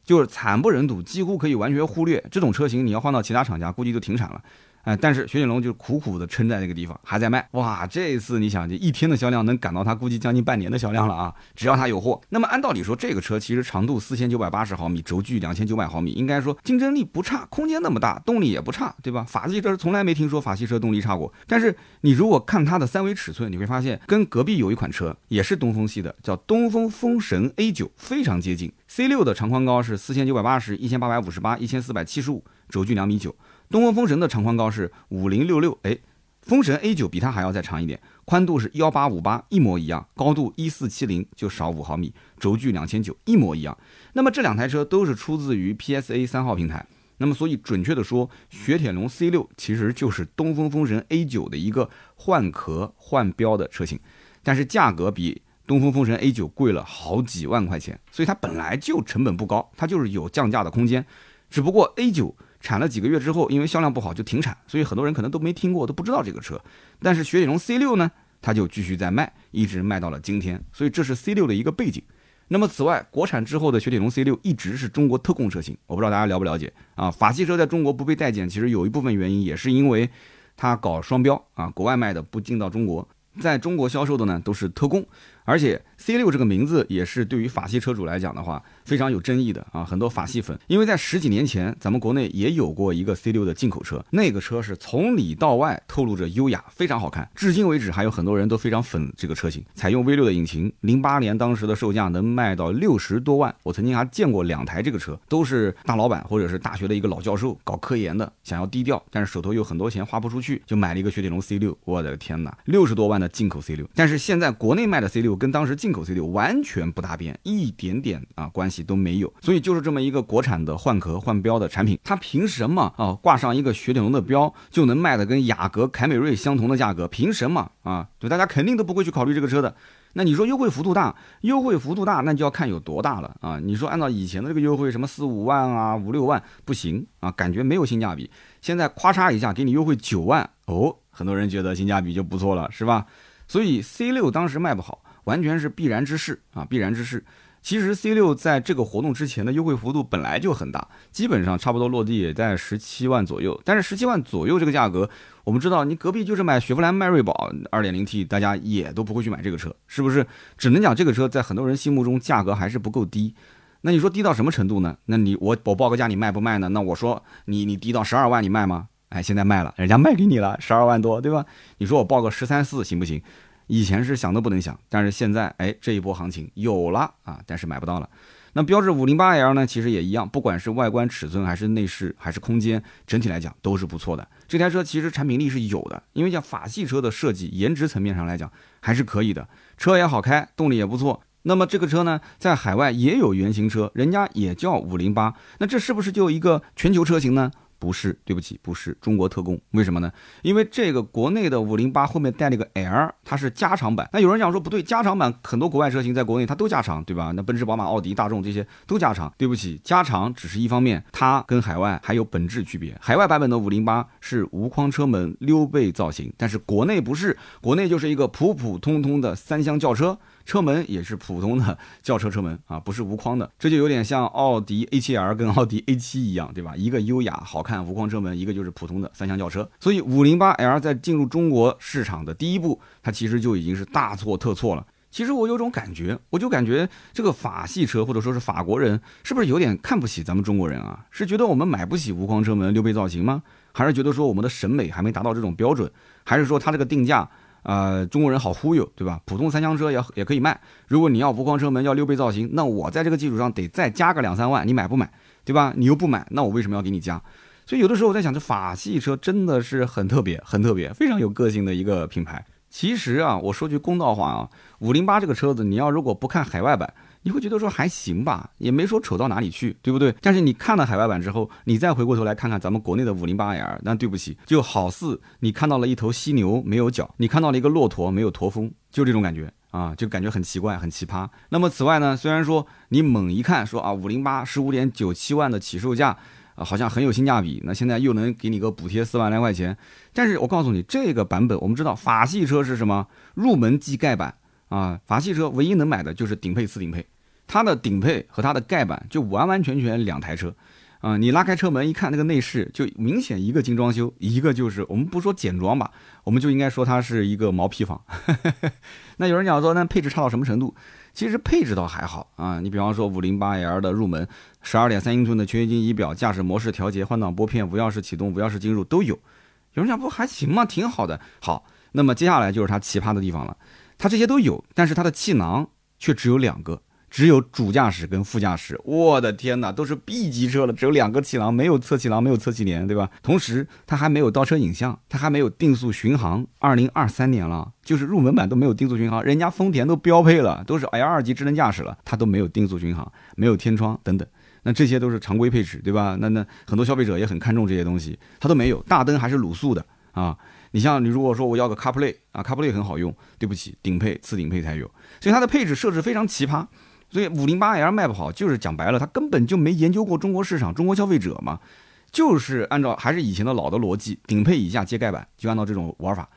A: 就是惨不忍睹，几乎可以完全忽略。这种车型你要换到其他厂家，估计就停产了。哎，但是雪铁龙就苦苦的撑在那个地方，还在卖。哇，这一次你想，这一天的销量能赶到它估计将近半年的销量了啊！只要它有货。那么按道理说，这个车其实长度四千九百八十毫米，轴距两千九百毫米，应该说竞争力不差，空间那么大，动力也不差，对吧？法系车从来没听说法系车动力差过。但是你如果看它的三维尺寸，你会发现跟隔壁有一款车也是东风系的，叫东风风神 A 九，非常接近。C 六的长宽高是四千九百八十一千八百五十八一千四百七十五，轴距两米九。东风风神的长宽高是五零六六，哎，风神 A 九比它还要再长一点，宽度是幺八五八，一模一样，高度一四七零，就少五毫米，轴距两千九，一模一样。那么这两台车都是出自于 PSA 三号平台，那么所以准确的说，雪铁龙 C 六其实就是东风风神 A 九的一个换壳换标的车型，但是价格比东风风神 A 九贵了好几万块钱，所以它本来就成本不高，它就是有降价的空间，只不过 A 九。产了几个月之后，因为销量不好就停产，所以很多人可能都没听过，都不知道这个车。但是雪铁龙 C 六呢，它就继续在卖，一直卖到了今天。所以这是 C 六的一个背景。那么此外，国产之后的雪铁龙 C 六一直是中国特供车型，我不知道大家了不了解啊？法系车在中国不被待见，其实有一部分原因也是因为它搞双标啊，国外卖的不进到中国，在中国销售的呢都是特供。而且 C 六这个名字也是对于法系车主来讲的话非常有争议的啊，很多法系粉，因为在十几年前咱们国内也有过一个 C 六的进口车，那个车是从里到外透露着优雅，非常好看。至今为止还有很多人都非常粉这个车型，采用 V 六的引擎，零八年当时的售价能卖到六十多万。我曾经还见过两台这个车，都是大老板或者是大学的一个老教授搞科研的，想要低调，但是手头有很多钱花不出去，就买了一个雪铁龙 C 六。我的天哪，六十多万的进口 C 六，但是现在国内卖的 C 六跟当时进口 C 六完全不搭边，一点点啊关系都没有，所以就是这么一个国产的换壳换标的产品，它凭什么啊挂上一个雪铁龙的标就能卖的跟雅阁、凯美瑞相同的价格？凭什么啊？就大家肯定都不会去考虑这个车的。那你说优惠幅度大，优惠幅度大，那就要看有多大了啊！你说按照以前的这个优惠，什么四五万啊、五六万不行啊，感觉没有性价比。现在咔嚓一下给你优惠九万哦，很多人觉得性价比就不错了，是吧？所以 C 六当时卖不好。完全是必然之事啊，必然之事。其实 C 六在这个活动之前的优惠幅度本来就很大，基本上差不多落地也在十七万左右。但是十七万左右这个价格，我们知道你隔壁就是买雪佛兰迈锐宝二点零 T，大家也都不会去买这个车，是不是？只能讲这个车在很多人心目中价格还是不够低。那你说低到什么程度呢？那你我我报个价你卖不卖呢？那我说你你低到十二万你卖吗？哎，现在卖了，人家卖给你了十二万多，对吧？你说我报个十三四行不行？以前是想都不能想，但是现在，哎，这一波行情有了啊，但是买不到了。那标致五零八 L 呢，其实也一样，不管是外观尺寸，还是内饰，还是空间，整体来讲都是不错的。这台车其实产品力是有的，因为像法系车的设计，颜值层面上来讲还是可以的，车也好开，动力也不错。那么这个车呢，在海外也有原型车，人家也叫五零八，那这是不是就一个全球车型呢？不是，对不起，不是中国特供。为什么呢？因为这个国内的五零八后面带了个 L，它是加长版。那有人讲说不对，加长版很多国外车型在国内它都加长，对吧？那奔驰、宝马、奥迪、大众这些都加长。对不起，加长只是一方面，它跟海外还有本质区别。海外版本的五零八是无框车门、溜背造型，但是国内不是，国内就是一个普普通通的三厢轿车。车门也是普通的轿车车门啊，不是无框的，这就有点像奥迪 A7L 跟奥迪 A7 一样，对吧？一个优雅好看无框车门，一个就是普通的三厢轿车。所以 508L 在进入中国市场的第一步，它其实就已经是大错特错了。其实我有种感觉，我就感觉这个法系车或者说是法国人，是不是有点看不起咱们中国人啊？是觉得我们买不起无框车门、溜背造型吗？还是觉得说我们的审美还没达到这种标准？还是说它这个定价？呃，中国人好忽悠，对吧？普通三厢车也也可以卖。如果你要无框车门，要溜背造型，那我在这个基础上得再加个两三万，你买不买？对吧？你又不买，那我为什么要给你加？所以有的时候我在想，这法系车真的是很特别，很特别，非常有个性的一个品牌。其实啊，我说句公道话啊，五零八这个车子，你要如果不看海外版，你会觉得说还行吧，也没说丑到哪里去，对不对？但是你看了海外版之后，你再回过头来看看咱们国内的五零八 L，那对不起，就好似你看到了一头犀牛没有角，你看到了一个骆驼没有驼峰，就这种感觉啊，就感觉很奇怪，很奇葩。那么此外呢，虽然说你猛一看说啊，五零八十五点九七万的起售价。啊，好像很有性价比。那现在又能给你个补贴四万来块钱，但是我告诉你，这个版本我们知道法系车是什么？入门即盖版啊，法系车唯一能买的就是顶配、次顶配，它的顶配和它的盖板就完完全全两台车。啊，你拉开车门一看，那个内饰就明显一个精装修，一个就是我们不说简装吧，我们就应该说它是一个毛坯房。那有人讲说，那配置差到什么程度？其实配置倒还好啊，你比方说五零八 L 的入门，十二点三英寸的全液晶仪表，驾驶模式调节、换挡拨片、无钥匙启动、无钥匙进入都有。有人讲不还行吗？挺好的。好，那么接下来就是它奇葩的地方了，它这些都有，但是它的气囊却只有两个。只有主驾驶跟副驾驶，我的天哪，都是 B 级车了，只有两个气囊，没有侧气囊，没有侧气帘，对吧？同时，它还没有倒车影像，它还没有定速巡航。二零二三年了，就是入门版都没有定速巡航，人家丰田都标配了，都是 L 二级智能驾驶了，它都没有定速巡航，没有天窗等等。那这些都是常规配置，对吧？那那很多消费者也很看重这些东西，它都没有。大灯还是卤素的啊。你像你如果说我要个 CarPlay 啊，CarPlay 很好用，对不起，顶配、次顶配才有，所以它的配置设置非常奇葩。所以五零八 L 卖不好，就是讲白了，它根本就没研究过中国市场、中国消费者嘛，就是按照还是以前的老的逻辑，顶配以下揭盖板，就按照这种玩法。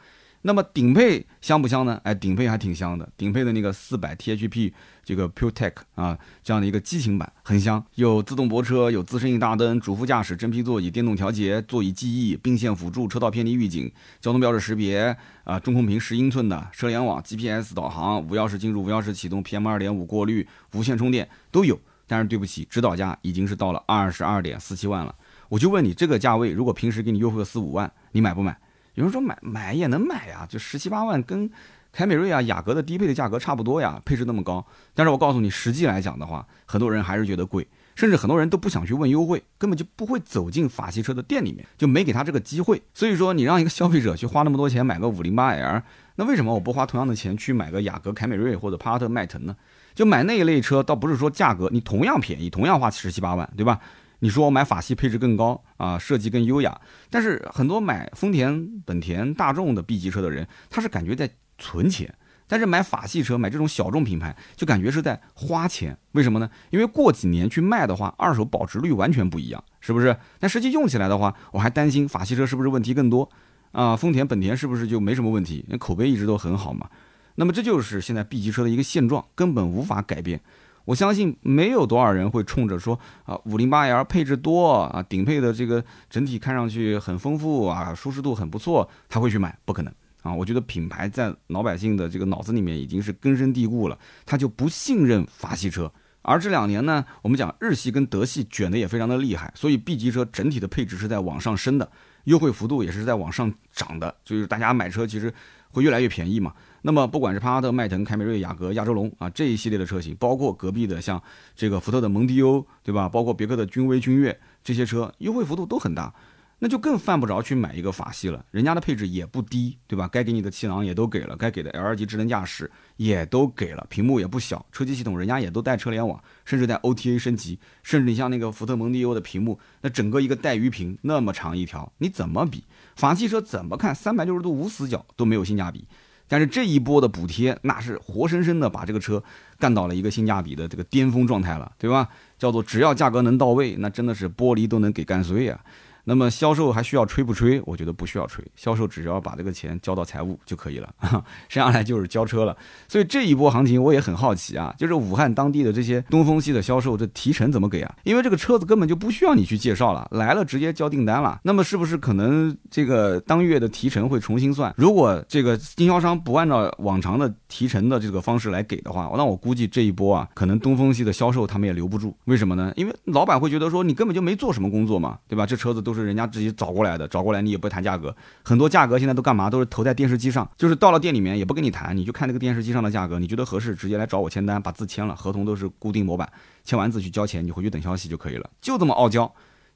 A: 那么顶配香不香呢？哎，顶配还挺香的。顶配的那个四百 THP 这个 PureTech 啊，这样的一个激情版很香，有自动泊车，有自适应大灯，主副驾驶真皮座椅，电动调节，座椅记忆，并线辅助，车道偏离预警，交通标志识别啊，中控屏十英寸的，车联网 GPS 导航，无钥匙进入，无钥匙启动，PM 二点五过滤，无线充电都有。但是对不起，指导价已经是到了二十二点四七万了。我就问你，这个价位如果平时给你优惠个四五万，你买不买？有人说买买也能买呀，就十七八万，跟凯美瑞啊、雅阁的低配的价格差不多呀，配置那么高。但是我告诉你，实际来讲的话，很多人还是觉得贵，甚至很多人都不想去问优惠，根本就不会走进法系车的店里面，就没给他这个机会。所以说，你让一个消费者去花那么多钱买个五零八 L，那为什么我不花同样的钱去买个雅阁、凯美瑞或者帕萨特、迈腾呢？就买那一类车，倒不是说价格你同样便宜，同样花十七八万，对吧？你说我买法系配置更高啊，设计更优雅，但是很多买丰田、本田、大众的 B 级车的人，他是感觉在存钱，但是买法系车、买这种小众品牌，就感觉是在花钱。为什么呢？因为过几年去卖的话，二手保值率完全不一样，是不是？但实际用起来的话，我还担心法系车是不是问题更多啊？丰田、本田是不是就没什么问题？那口碑一直都很好嘛。那么这就是现在 B 级车的一个现状，根本无法改变。我相信没有多少人会冲着说啊，五零八 L 配置多啊，顶配的这个整体看上去很丰富啊，舒适度很不错，他会去买，不可能啊！我觉得品牌在老百姓的这个脑子里面已经是根深蒂固了，他就不信任法系车。而这两年呢，我们讲日系跟德系卷的也非常的厉害，所以 B 级车整体的配置是在往上升的，优惠幅度也是在往上涨的，就是大家买车其实会越来越便宜嘛。那么，不管是帕萨特、迈腾、凯美瑞、雅阁、亚洲龙啊这一系列的车型，包括隔壁的像这个福特的蒙迪欧，对吧？包括别克的君威、君越这些车，优惠幅度都很大，那就更犯不着去买一个法系了。人家的配置也不低，对吧？该给你的气囊也都给了，该给的 L 级智能驾驶也都给了，屏幕也不小，车机系统人家也都带车联网，甚至带 OTA 升级。甚至你像那个福特蒙迪欧的屏幕，那整个一个带鱼屏那么长一条，你怎么比？法系车怎么看？三百六十度无死角都没有性价比。但是这一波的补贴，那是活生生的把这个车干到了一个性价比的这个巅峰状态了，对吧？叫做只要价格能到位，那真的是玻璃都能给干碎啊。那么销售还需要吹不吹？我觉得不需要吹，销售只要把这个钱交到财务就可以了，剩下来就是交车了。所以这一波行情我也很好奇啊，就是武汉当地的这些东风系的销售，这提成怎么给啊？因为这个车子根本就不需要你去介绍了，来了直接交订单了。那么是不是可能这个当月的提成会重新算？如果这个经销商不按照往常的提成的这个方式来给的话，那我估计这一波啊，可能东风系的销售他们也留不住。为什么呢？因为老板会觉得说你根本就没做什么工作嘛，对吧？这车子都。都是人家自己找过来的，找过来你也不谈价格，很多价格现在都干嘛？都是投在电视机上，就是到了店里面也不跟你谈，你就看那个电视机上的价格，你觉得合适，直接来找我签单，把字签了，合同都是固定模板，签完字去交钱，你回去等消息就可以了，就这么傲娇，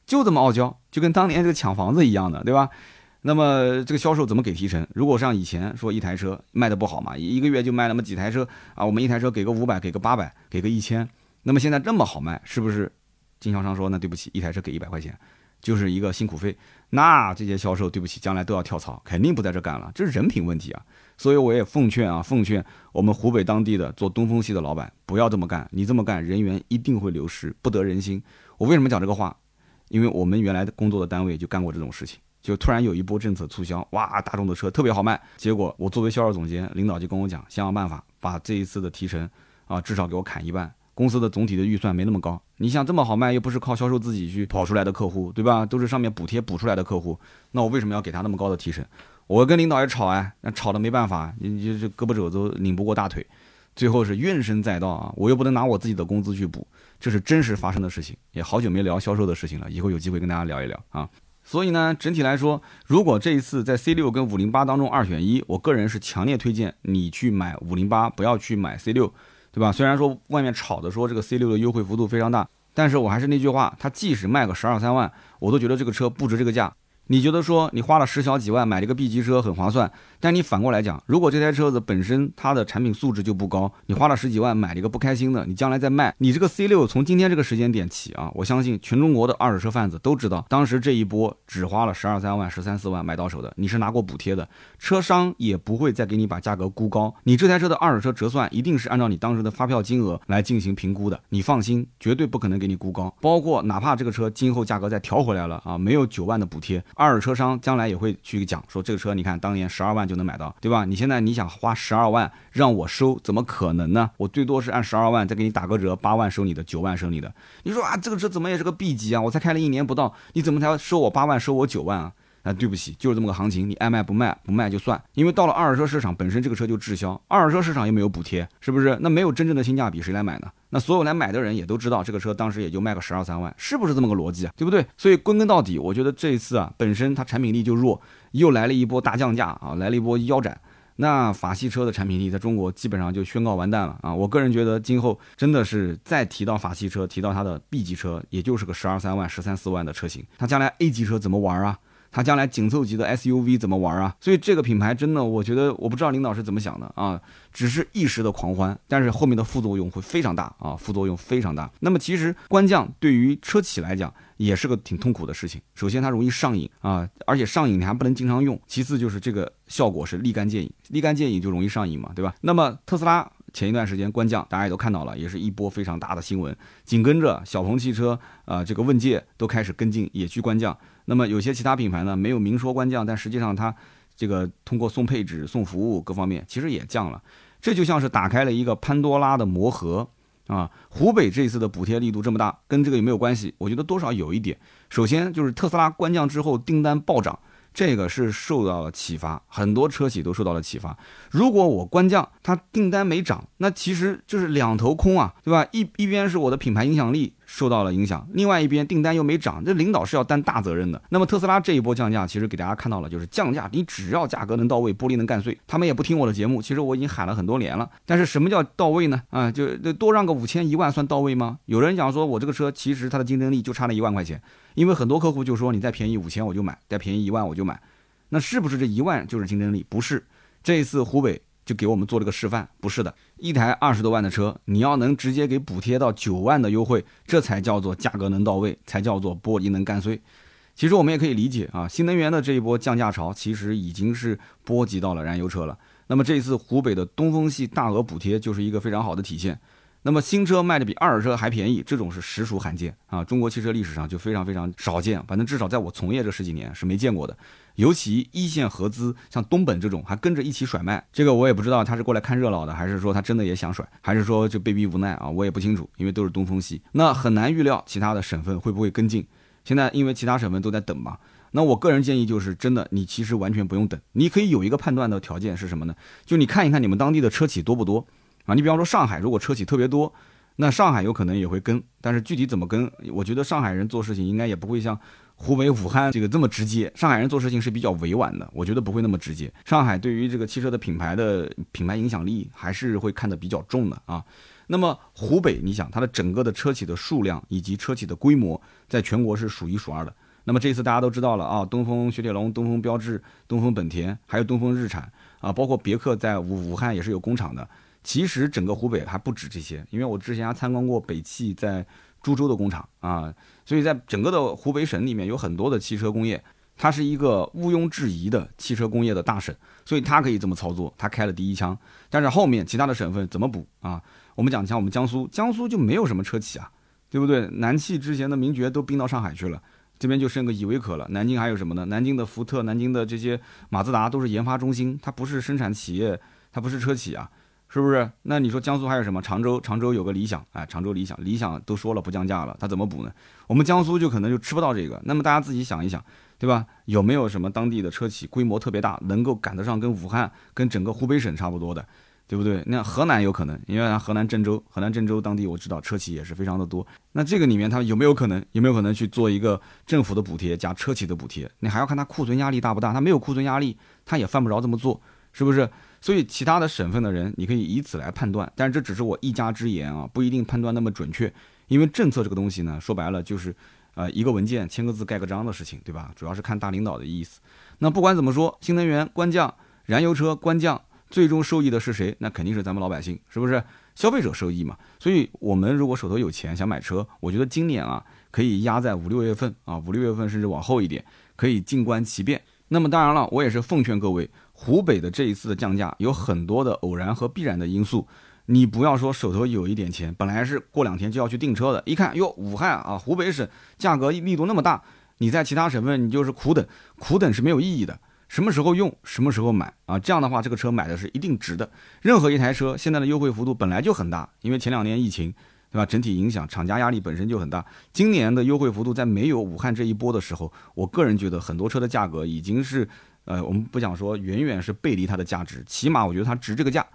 A: 就这么傲娇，就跟当年这个抢房子一样的，对吧？那么这个销售怎么给提成？如果像以前说一台车卖的不好嘛，一个月就卖那么几台车啊，我们一台车给个五百，给个八百，给个一千。那么现在这么好卖，是不是？经销商说那对不起，一台车给一百块钱，就是一个辛苦费。那这些销售对不起，将来都要跳槽，肯定不在这干了，这是人品问题啊。所以我也奉劝啊，奉劝我们湖北当地的做东风系的老板不要这么干，你这么干人员一定会流失，不得人心。我为什么讲这个话？因为我们原来的工作的单位就干过这种事情。就突然有一波政策促销，哇，大众的车特别好卖。结果我作为销售总监，领导就跟我讲，想想办法把这一次的提成啊，至少给我砍一半。公司的总体的预算没那么高，你想这么好卖，又不是靠销售自己去跑出来的客户，对吧？都是上面补贴补出来的客户，那我为什么要给他那么高的提成？我跟领导也吵哎，那吵的没办法，你你这胳膊肘都拧不过大腿，最后是怨声载道啊！我又不能拿我自己的工资去补，这是真实发生的事情，也好久没聊销售的事情了，以后有机会跟大家聊一聊啊。所以呢，整体来说，如果这一次在 C 六跟五零八当中二选一，我个人是强烈推荐你去买五零八，不要去买 C 六，对吧？虽然说外面炒的说这个 C 六的优惠幅度非常大，但是我还是那句话，它即使卖个十二三万，我都觉得这个车不值这个价。你觉得说你花了十小几万买了个 B 级车很划算，但你反过来讲，如果这台车子本身它的产品素质就不高，你花了十几万买了一个不开心的，你将来再卖，你这个 C 六从今天这个时间点起啊，我相信全中国的二手车贩子都知道，当时这一波只花了十二三万、十三四万买到手的，你是拿过补贴的，车商也不会再给你把价格估高，你这台车的二手车折算一定是按照你当时的发票金额来进行评估的，你放心，绝对不可能给你估高，包括哪怕这个车今后价格再调回来了啊，没有九万的补贴，二手车商将来也会去讲说这个车，你看当年十二万就能买到，对吧？你现在你想花十二万让我收，怎么可能呢？我最多是按十二万再给你打个折，八万收你的，九万收你的。你说啊，这个车怎么也是个 B 级啊？我才开了一年不到，你怎么才收我八万，收我九万啊？啊，对不起，就是这么个行情，你爱卖不卖，不卖就算。因为到了二手车市场，本身这个车就滞销，二手车市场又没有补贴，是不是？那没有真正的性价比，谁来买呢？那所有来买的人也都知道，这个车当时也就卖个十二三万，是不是这么个逻辑啊？对不对？所以归根到底，我觉得这一次啊，本身它产品力就弱，又来了一波大降价啊，来了一波腰斩，那法系车的产品力在中国基本上就宣告完蛋了啊！我个人觉得，今后真的是再提到法系车，提到它的 B 级车，也就是个十二三万、十三四万的车型，它将来 A 级车怎么玩啊？它将来紧凑级的 SUV 怎么玩啊？所以这个品牌真的，我觉得我不知道领导是怎么想的啊，只是一时的狂欢，但是后面的副作用会非常大啊，副作用非常大。那么其实官降对于车企来讲也是个挺痛苦的事情。首先它容易上瘾啊，而且上瘾你还不能经常用。其次就是这个效果是立竿见影，立竿见影就容易上瘾嘛，对吧？那么特斯拉前一段时间官降，大家也都看到了，也是一波非常大的新闻。紧跟着小鹏汽车啊，这个问界都开始跟进，也去官降。那么有些其他品牌呢，没有明说官降，但实际上它这个通过送配置、送服务各方面，其实也降了。这就像是打开了一个潘多拉的魔盒啊！湖北这一次的补贴力度这么大，跟这个有没有关系？我觉得多少有一点。首先就是特斯拉官降之后订单暴涨。这个是受到了启发，很多车企都受到了启发。如果我官降，它订单没涨，那其实就是两头空啊，对吧？一一边是我的品牌影响力受到了影响，另外一边订单又没涨，这领导是要担大责任的。那么特斯拉这一波降价，其实给大家看到了，就是降价，你只要价格能到位，玻璃能干碎，他们也不听我的节目。其实我已经喊了很多年了，但是什么叫到位呢？啊，就多让个五千一万算到位吗？有人讲说我这个车其实它的竞争力就差了一万块钱。因为很多客户就说你再便宜五千我就买，再便宜一万我就买，那是不是这一万就是竞争力？不是，这一次湖北就给我们做了个示范，不是的，一台二十多万的车，你要能直接给补贴到九万的优惠，这才叫做价格能到位，才叫做玻璃能干碎。其实我们也可以理解啊，新能源的这一波降价潮其实已经是波及到了燃油车了。那么这一次湖北的东风系大额补贴就是一个非常好的体现。那么新车卖的比二手车还便宜，这种是实属罕见啊！中国汽车历史上就非常非常少见，反正至少在我从业这十几年是没见过的。尤其一线合资像东本这种还跟着一起甩卖，这个我也不知道他是过来看热闹的，还是说他真的也想甩，还是说就被逼无奈啊？我也不清楚，因为都是东风系，那很难预料其他的省份会不会跟进。现在因为其他省份都在等嘛，那我个人建议就是真的，你其实完全不用等，你可以有一个判断的条件是什么呢？就你看一看你们当地的车企多不多。啊，你比方说上海，如果车企特别多，那上海有可能也会跟，但是具体怎么跟，我觉得上海人做事情应该也不会像湖北武汉这个这么直接。上海人做事情是比较委婉的，我觉得不会那么直接。上海对于这个汽车的品牌的品牌影响力还是会看得比较重的啊。那么湖北，你想它的整个的车企的数量以及车企的规模，在全国是数一数二的。那么这次大家都知道了啊，东风雪铁龙、东风标致、东风本田，还有东风日产啊，包括别克在武武汉也是有工厂的。其实整个湖北还不止这些，因为我之前还参观过北汽在株洲的工厂啊，所以在整个的湖北省里面有很多的汽车工业，它是一个毋庸置疑的汽车工业的大省，所以它可以这么操作，它开了第一枪。但是后面其他的省份怎么补啊？我们讲像我们江苏，江苏就没有什么车企啊，对不对？南汽之前的名爵都并到上海去了，这边就剩个依维柯了。南京还有什么呢？南京的福特、南京的这些马自达都是研发中心，它不是生产企业，它不是车企啊。是不是？那你说江苏还有什么？常州，常州有个理想，哎，常州理想，理想都说了不降价了，他怎么补呢？我们江苏就可能就吃不到这个。那么大家自己想一想，对吧？有没有什么当地的车企规模特别大，能够赶得上跟武汉、跟整个湖北省差不多的，对不对？那河南有可能，因为河南郑州，河南郑州当地我知道车企也是非常的多。那这个里面他有没有可能？有没有可能去做一个政府的补贴加车企的补贴？你还要看他库存压力大不大。他没有库存压力，他也犯不着这么做，是不是？所以，其他的省份的人，你可以以此来判断，但是这只是我一家之言啊，不一定判断那么准确。因为政策这个东西呢，说白了就是，呃，一个文件签个字盖个章的事情，对吧？主要是看大领导的意思。那不管怎么说，新能源官降，燃油车官降，最终受益的是谁？那肯定是咱们老百姓，是不是？消费者受益嘛。所以，我们如果手头有钱想买车，我觉得今年啊，可以压在五六月份啊，五六月份甚至往后一点，可以静观其变。那么当然了，我也是奉劝各位。湖北的这一次的降价有很多的偶然和必然的因素，你不要说手头有一点钱，本来是过两天就要去订车的，一看哟，武汉啊，湖北省价格力度那么大，你在其他省份你就是苦等，苦等是没有意义的。什么时候用，什么时候买啊？这样的话，这个车买的是一定值的。任何一台车现在的优惠幅度本来就很大，因为前两年疫情，对吧？整体影响，厂家压力本身就很大。今年的优惠幅度在没有武汉这一波的时候，我个人觉得很多车的价格已经是。呃，我们不讲说远远是背离它的价值，起码我觉得它值这个价。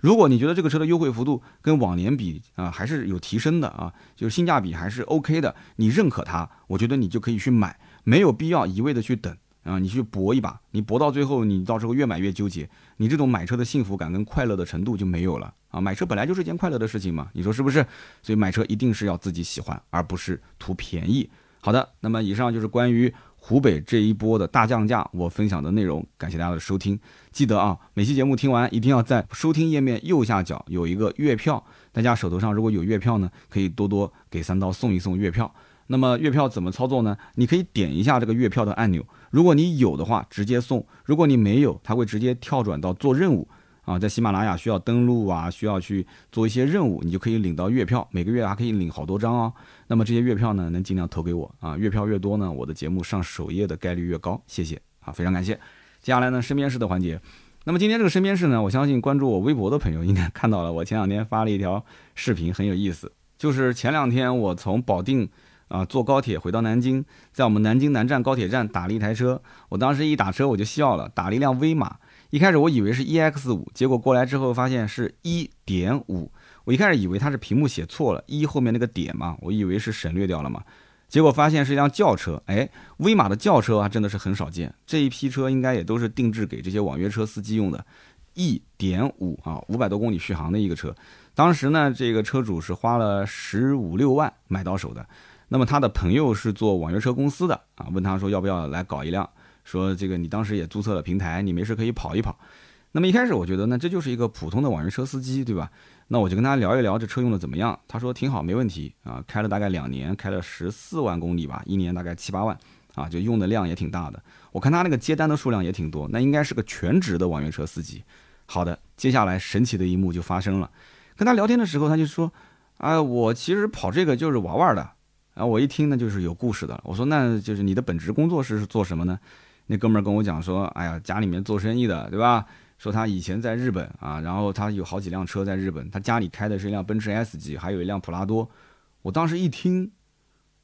A: 如果你觉得这个车的优惠幅度跟往年比啊还是有提升的啊，就是性价比还是 OK 的，你认可它，我觉得你就可以去买，没有必要一味的去等啊，你去搏一把，你搏到最后，你到时候越买越纠结，你这种买车的幸福感跟快乐的程度就没有了啊。买车本来就是一件快乐的事情嘛，你说是不是？所以买车一定是要自己喜欢，而不是图便宜。好的，那么以上就是关于。湖北这一波的大降价，我分享的内容，感谢大家的收听。记得啊，每期节目听完，一定要在收听页面右下角有一个月票。大家手头上如果有月票呢，可以多多给三刀送一送月票。那么月票怎么操作呢？你可以点一下这个月票的按钮，如果你有的话，直接送；如果你没有，它会直接跳转到做任务。啊，在喜马拉雅需要登录啊，需要去做一些任务，你就可以领到月票，每个月还可以领好多张哦。那么这些月票呢，能尽量投给我啊，月票越多呢，我的节目上首页的概率越高。谢谢啊，非常感谢。接下来呢，身边事的环节。那么今天这个身边事呢，我相信关注我微博的朋友应该看到了，我前两天发了一条视频，很有意思。就是前两天我从保定啊坐高铁回到南京，在我们南京南站高铁站打了一台车，我当时一打车我就笑了，打了一辆威马。一开始我以为是 EX 五，结果过来之后发现是一点五。我一开始以为它是屏幕写错了，一后面那个点嘛，我以为是省略掉了嘛。结果发现是一辆轿车。哎，威马的轿车啊，真的是很少见。这一批车应该也都是定制给这些网约车司机用的。一点五啊，五百多公里续航的一个车。当时呢，这个车主是花了十五六万买到手的。那么他的朋友是做网约车公司的啊，问他说要不要来搞一辆。说这个你当时也注册了平台，你没事可以跑一跑。那么一开始我觉得呢这就是一个普通的网约车司机，对吧？那我就跟他聊一聊这车用的怎么样。他说挺好，没问题啊，开了大概两年，开了十四万公里吧，一年大概七八万啊，就用的量也挺大的。我看他那个接单的数量也挺多，那应该是个全职的网约车司机。好的，接下来神奇的一幕就发生了。跟他聊天的时候，他就说啊，我其实跑这个就是玩玩的。啊，我一听呢就是有故事的。我说那就是你的本职工作是做什么呢？那哥们儿跟我讲说，哎呀，家里面做生意的，对吧？说他以前在日本啊，然后他有好几辆车在日本，他家里开的是一辆奔驰 S 级，还有一辆普拉多。我当时一听，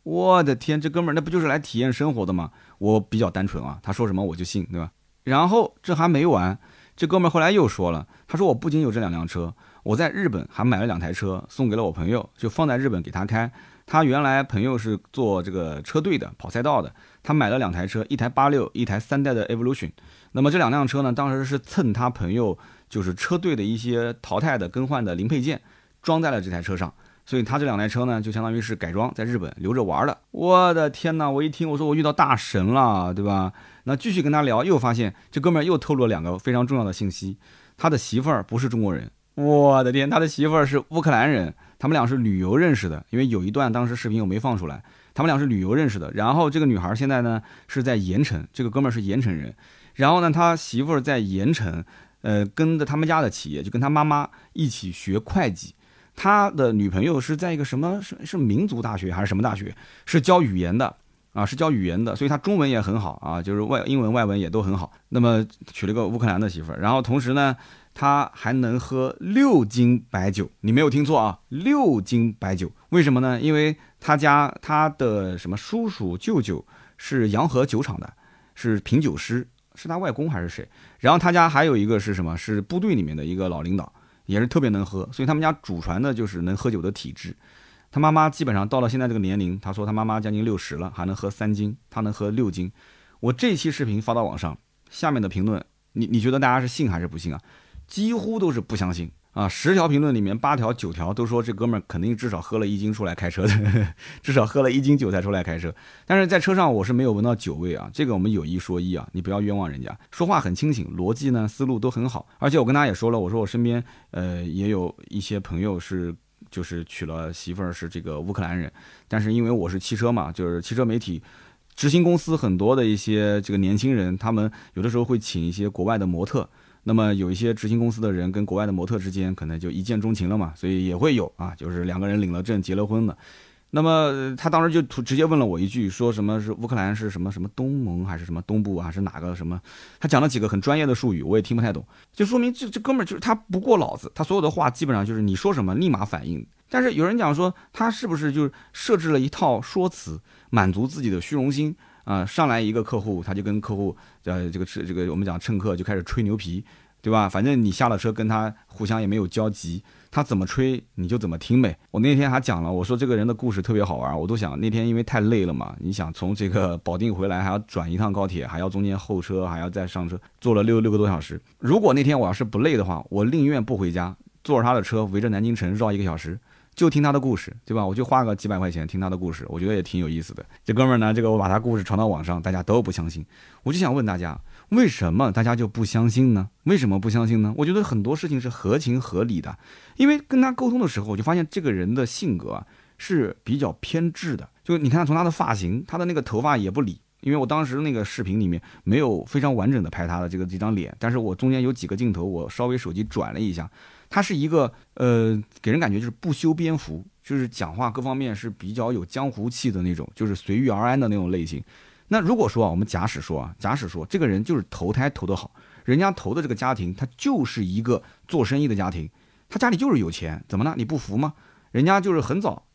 A: 我的天，这哥们儿那不就是来体验生活的吗？我比较单纯啊，他说什么我就信，对吧？然后这还没完，这哥们儿后来又说了，他说我不仅有这两辆车，我在日本还买了两台车，送给了我朋友，就放在日本给他开。他原来朋友是做这个车队的，跑赛道的。他买了两台车，一台八六，一台三代的 Evolution。那么这两辆车呢，当时是蹭他朋友就是车队的一些淘汰的、更换的零配件，装在了这台车上。所以他这两台车呢，就相当于是改装在日本留着玩的。我的天哪！我一听，我说我遇到大神了，对吧？那继续跟他聊，又发现这哥们儿又透露了两个非常重要的信息：他的媳妇儿不是中国人。我的天，他的媳妇儿是乌克兰人，他们俩是旅游认识的。因为有一段当时视频我没放出来，他们俩是旅游认识的。然后这个女孩现在呢是在盐城，这个哥们儿是盐城人。然后呢，他媳妇儿在盐城，呃，跟着他们家的企业，就跟他妈妈一起学会计。他的女朋友是在一个什么？是是民族大学还是什么大学？是教语言的啊，是教语言的，所以他中文也很好啊，就是外英文、外文也都很好。那么娶了个乌克兰的媳妇儿，然后同时呢，他还能喝六斤白酒。你没有听错啊，六斤白酒。为什么呢？因为他家他的什么叔叔、舅舅是洋河酒厂的，是品酒师。是他外公还是谁？然后他家还有一个是什么？是部队里面的一个老领导，也是特别能喝，所以他们家祖传的就是能喝酒的体质。他妈妈基本上到了现在这个年龄，他说他妈妈将近六十了，还能喝三斤，他能喝六斤。我这期视频发到网上，下面的评论，你你觉得大家是信还是不信啊？几乎都是不相信。啊，十条评论里面八条九条都说这哥们儿肯定至少喝了一斤出来开车的，至少喝了一斤酒才出来开车。但是在车上我是没有闻到酒味啊，这个我们有一说一啊，你不要冤枉人家。说话很清醒，逻辑呢思路都很好，而且我跟他也说了，我说我身边呃也有一些朋友是就是娶了媳妇儿是这个乌克兰人，但是因为我是汽车嘛，就是汽车媒体执行公司很多的一些这个年轻人，他们有的时候会请一些国外的模特。那么有一些执行公司的人跟国外的模特之间可能就一见钟情了嘛，所以也会有啊，就是两个人领了证结了婚的。那么他当时就直接问了我一句，说什么是乌克兰是什么什么东盟还是什么东部还是哪个什么？他讲了几个很专业的术语，我也听不太懂，就说明这这哥们儿就是他不过脑子，他所有的话基本上就是你说什么立马反应。但是有人讲说他是不是就是设置了一套说辞，满足自己的虚荣心？啊，上来一个客户，他就跟客户，呃，这个是这个我们讲乘客就开始吹牛皮，对吧？反正你下了车跟他互相也没有交集，他怎么吹你就怎么听呗。我那天还讲了，我说这个人的故事特别好玩，我都想那天因为太累了嘛，你想从这个 保定回来还要转一趟高铁，还要中间候车，还要再上车，坐了六六个多小时。如果那天我要是不累的话，我宁愿不回家，坐着他的车围着南京城绕一个小时。就听他的故事，对吧？我就花个几百块钱听他的故事，我觉得也挺有意思的。这哥们儿呢，这个我把他故事传到网上，大家都不相信。我就想问大家，为什么大家就不相信呢？为什么不相信呢？我觉得很多事情是合情合理的，因为跟他沟通的时候，我就发现这个人的性格是比较偏执的。就你看，从他的发型，他的那个头发也不理。因为我当时那个视频里面没有非常完整的拍他的这个这张脸，但是我中间有几个镜头，我稍微手机转了一下。他是一个呃，给人感觉就是不修边幅，就是讲话各方面是比较有江湖气的那种，就是随遇而安的那种类型。那如果说啊，我们假使说啊，假使说这个人就是投胎投得好，人家投的这个家庭，他就是一个做生意的家庭，他家里就是有钱，怎么了？你不服吗？人家就是很早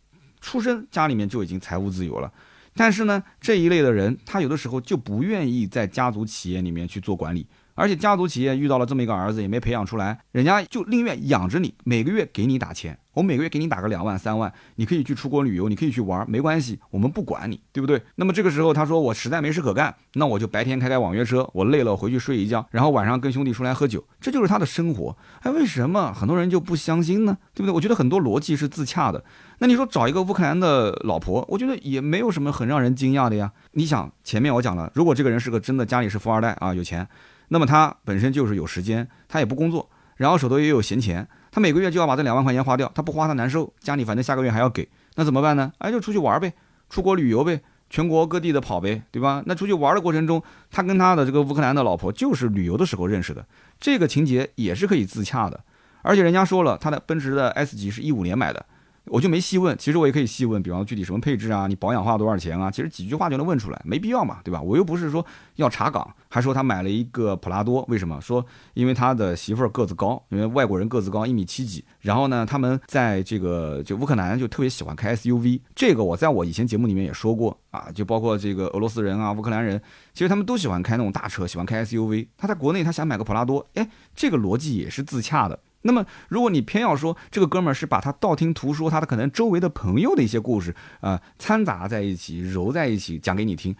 A: 出生，家里面就已经财务自由了。但是呢，这一类的人，他有的时候就不愿意在家族企业里面去做管理。而且家族企业遇到了这么一个儿子，也没培养出来，人家就宁愿养着你，每个月给你打钱，我每个月给你打个两万三万，你可以去出国旅游，你可以去玩，没关系，我们不管你，对不对？那么这个时候他说我实在没事可干，那我就白天开开网约车，我累了回去睡一觉，然后晚上跟兄弟出来喝酒，这就是他的生活。哎，为什么很多人就不相信呢？对不对？我觉得很多逻辑是自洽的。那你说找一个乌克兰的老婆，我觉得也没有什么很让人惊讶的呀。你想前面我讲了，如果这个人是个真的家里是富二代啊，有钱。那么他本身就是有时间，他也不工作，然后手头也有闲钱，他每个月就要把这两万块钱花掉，他不花他难受，家里反正下个月还要给，那怎么办呢？哎，就出去玩呗，出国旅游呗，全国各地的跑呗，对吧？那出去玩的过程中，他跟他的这个乌克兰的老婆就是旅游的时候认识的，这个情节也是可以自洽的，而且人家说了，他的奔驰的 S 级是一五年买的。我就没细问，其实我也可以细问，比方具体什么配置啊，你保养花多少钱啊？其实几句话就能问出来，没必要嘛，对吧？我又不是说要查岗，还说他买了一个普拉多，为什么？说因为他的媳妇儿个子高，因为外国人个子高一米七几，然后呢，他们在这个就乌克兰就特别喜欢开 SUV，这个我在我以前节目里面也说过啊，就包括这个俄罗斯人啊、乌克兰人，其实他们都喜欢开那种大车，喜欢开 SUV。他在国内他想买个普拉多，哎，这个逻辑也是自洽的。那么，如果你偏要说这个哥们儿是把他道听途说，他的可能周围的朋友的一些故事啊掺杂在一起、揉在一起讲给你听，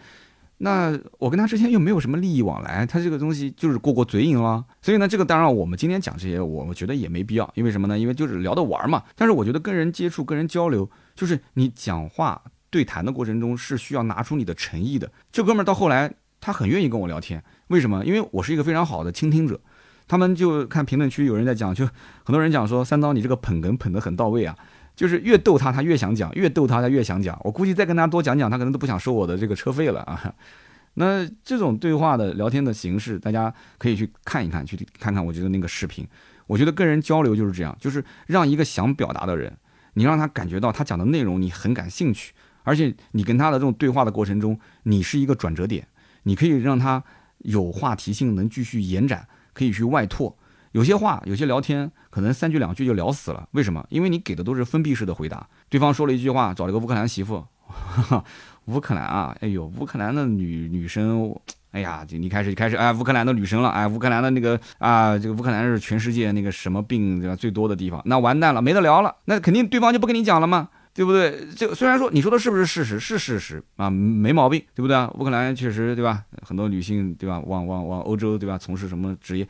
A: 那我跟他之间又没有什么利益往来，他这个东西就是过过嘴瘾了。所以呢，这个当然我们今天讲这些，我觉得也没必要，因为什么呢？因为就是聊着玩嘛。但是我觉得跟人接触、跟人交流，就是你讲话对谈的过程中是需要拿出你的诚意的。这哥们儿到后来他很愿意跟我聊天，为什么？因为我是一个非常好的倾听者。他们就看评论区有人在讲，就很多人讲说三刀你这个捧哏捧得很到位啊，就是越逗他他越想讲，越逗他他越想讲。我估计再跟他多讲讲，他可能都不想收我的这个车费了啊。那这种对话的聊天的形式，大家可以去看一看，去看看我觉得那个视频。我觉得跟人交流就是这样，就是让一个想表达的人，你让他感觉到他讲的内容你很感兴趣，而且你跟他的这种对话的过程中，你是一个转折点，你可以让他有话题性，能继续延展。可以去外拓，有些话，有些聊天，可能三句两句就聊死了。为什么？因为你给的都是封闭式的回答。对方说了一句话，找了个乌克兰媳妇，乌克兰啊，哎呦，乌克兰的女女生，哎呀，你开始开始，哎，乌克兰的女生了，哎，乌克兰的那个啊，这个乌克兰是全世界那个什么病最多的地方，那完蛋了，没得聊了，那肯定对方就不跟你讲了吗？对不对？这虽然说你说的是不是事实，是事实啊，没毛病，对不对啊？乌克兰确实，对吧？很多女性，对吧？往往往欧洲，对吧？从事什么职业？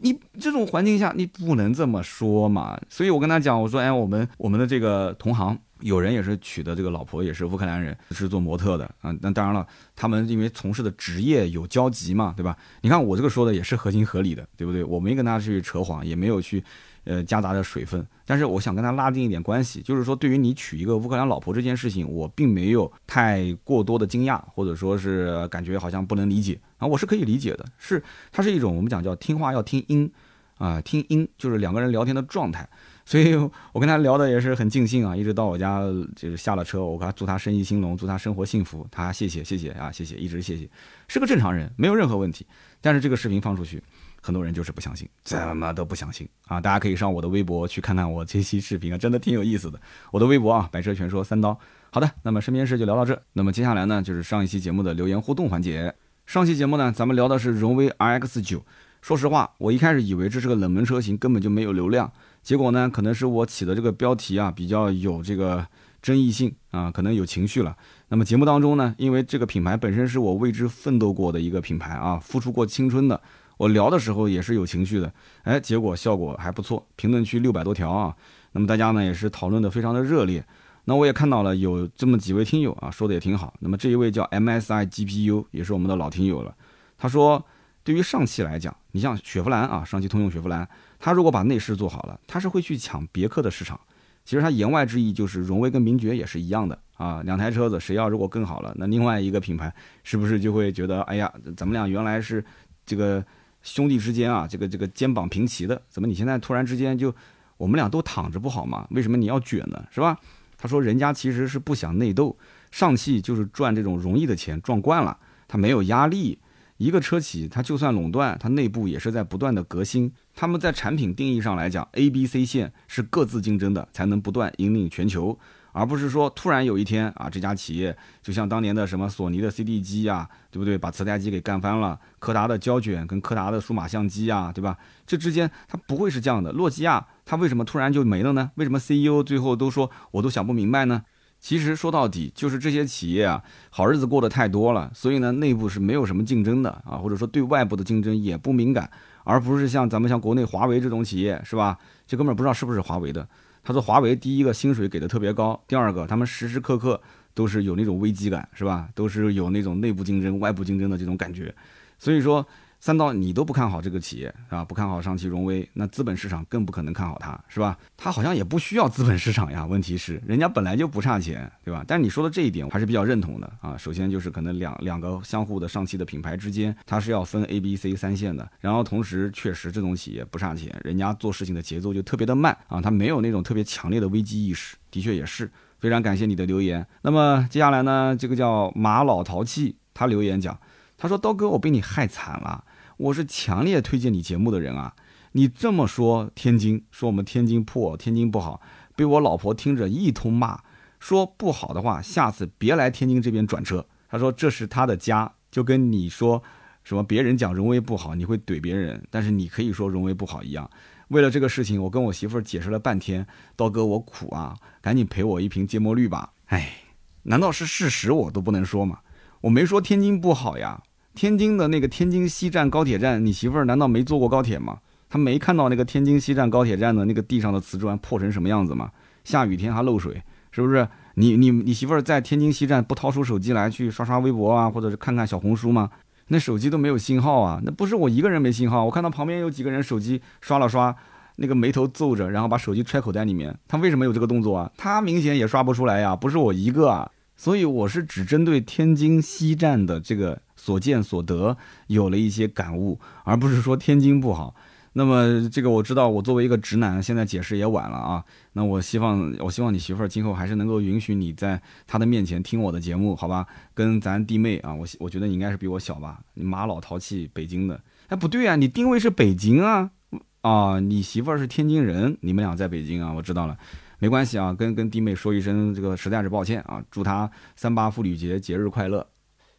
A: 你这种环境下，你不能这么说嘛。所以我跟他讲，我说，哎，我们我们的这个同行有人也是娶的这个老婆也是乌克兰人，是做模特的啊。那当然了，他们因为从事的职业有交集嘛，对吧？你看我这个说的也是合情合理的，对不对？我没跟他去扯谎，也没有去。呃，夹杂着水分，但是我想跟他拉近一点关系，就是说，对于你娶一个乌克兰老婆这件事情，我并没有太过多的惊讶，或者说是感觉好像不能理解。啊，我是可以理解的，是它是一种我们讲叫听话要听音啊，听音就是两个人聊天的状态，所以我跟他聊的也是很尽兴啊，一直到我家就是下了车，我给他祝他生意兴隆，祝他生活幸福，他谢谢谢谢啊，谢谢，一直谢谢，是个正常人，没有任何问题，但是这个视频放出去。很多人就是不相信，怎么都不相信啊！大家可以上我的微博去看看我这期视频啊，真的挺有意思的。我的微博啊，百车全说三刀。好的，那么身边事就聊到这。那么接下来呢，就是上一期节目的留言互动环节。上期节目呢，咱们聊的是荣威 RX 九。说实话，我一开始以为这是个冷门车型，根本就没有流量。结果呢，可能是我起的这个标题啊，比较有这个争议性啊，可能有情绪了。那么节目当中呢，因为这个品牌本身是我为之奋斗过的一个品牌啊，付出过青春的。我聊的时候也是有情绪的，哎，结果效果还不错，评论区六百多条啊，那么大家呢也是讨论的非常的热烈，那我也看到了有这么几位听友啊说的也挺好，那么这一位叫 MSI GPU 也是我们的老听友了，他说对于上汽来讲，你像雪佛兰啊，上汽通用雪佛兰，他如果把内饰做好了，他是会去抢别克的市场，其实他言外之意就是荣威跟名爵也是一样的啊，两台车子谁要如果更好了，那另外一个品牌是不是就会觉得，哎呀，咱们俩原来是这个。兄弟之间啊，这个这个肩膀平齐的，怎么你现在突然之间就我们俩都躺着不好吗？为什么你要卷呢？是吧？他说人家其实是不想内斗，上汽就是赚这种容易的钱赚惯了，他没有压力。一个车企，它就算垄断，它内部也是在不断的革新。他们在产品定义上来讲，A、B、C 线是各自竞争的，才能不断引领全球。而不是说突然有一天啊，这家企业就像当年的什么索尼的 CD 机呀，对不对？把磁带机给干翻了。柯达的胶卷跟柯达的数码相机啊，对吧？这之间它不会是这样的。诺基亚它为什么突然就没了呢？为什么 CEO 最后都说我都想不明白呢？其实说到底就是这些企业啊，好日子过得太多了，所以呢，内部是没有什么竞争的啊，或者说对外部的竞争也不敏感，而不是像咱们像国内华为这种企业，是吧？这哥们儿不知道是不是华为的。他说：“华为第一个薪水给的特别高，第二个他们时时刻刻都是有那种危机感，是吧？都是有那种内部竞争、外部竞争的这种感觉，所以说。”三刀，你都不看好这个企业啊？不看好上汽荣威，那资本市场更不可能看好它，是吧？它好像也不需要资本市场呀。问题是，人家本来就不差钱，对吧？但是你说的这一点，我还是比较认同的啊。首先就是可能两两个相互的上汽的品牌之间，它是要分 A、B、C 三线的。然后同时，确实这种企业不差钱，人家做事情的节奏就特别的慢啊，它没有那种特别强烈的危机意识。的确也是，非常感谢你的留言。那么接下来呢，这个叫马老淘气，他留言讲，他说刀哥，我被你害惨了。我是强烈推荐你节目的人啊！你这么说天津，说我们天津破，天津不好，被我老婆听着一通骂，说不好的话，下次别来天津这边转车。他说这是他的家，就跟你说什么别人讲荣威不好，你会怼别人，但是你可以说荣威不好一样。为了这个事情，我跟我媳妇儿解释了半天，刀哥我苦啊，赶紧赔我一瓶芥末绿吧。哎，难道是事实我都不能说吗？我没说天津不好呀。天津的那个天津西站高铁站，你媳妇儿难道没坐过高铁吗？她没看到那个天津西站高铁站的那个地上的瓷砖破成什么样子吗？下雨天还漏水，是不是？你你你媳妇儿在天津西站不掏出手机来去刷刷微博啊，或者是看看小红书吗？那手机都没有信号啊！那不是我一个人没信号，我看到旁边有几个人手机刷了刷，那个眉头皱着，然后把手机揣口袋里面。他为什么有这个动作啊？他明显也刷不出来呀，不是我一个啊。所以我是只针对天津西站的这个。所见所得有了一些感悟，而不是说天津不好。那么这个我知道，我作为一个直男，现在解释也晚了啊。那我希望，我希望你媳妇儿今后还是能够允许你在她的面前听我的节目，好吧？跟咱弟妹啊，我我觉得你应该是比我小吧？你妈老淘气，北京的。哎，不对啊，你定位是北京啊？啊，你媳妇儿是天津人，你们俩在北京啊？我知道了，没关系啊，跟跟弟妹说一声，这个实在是抱歉啊，祝她三八妇女节节日快乐。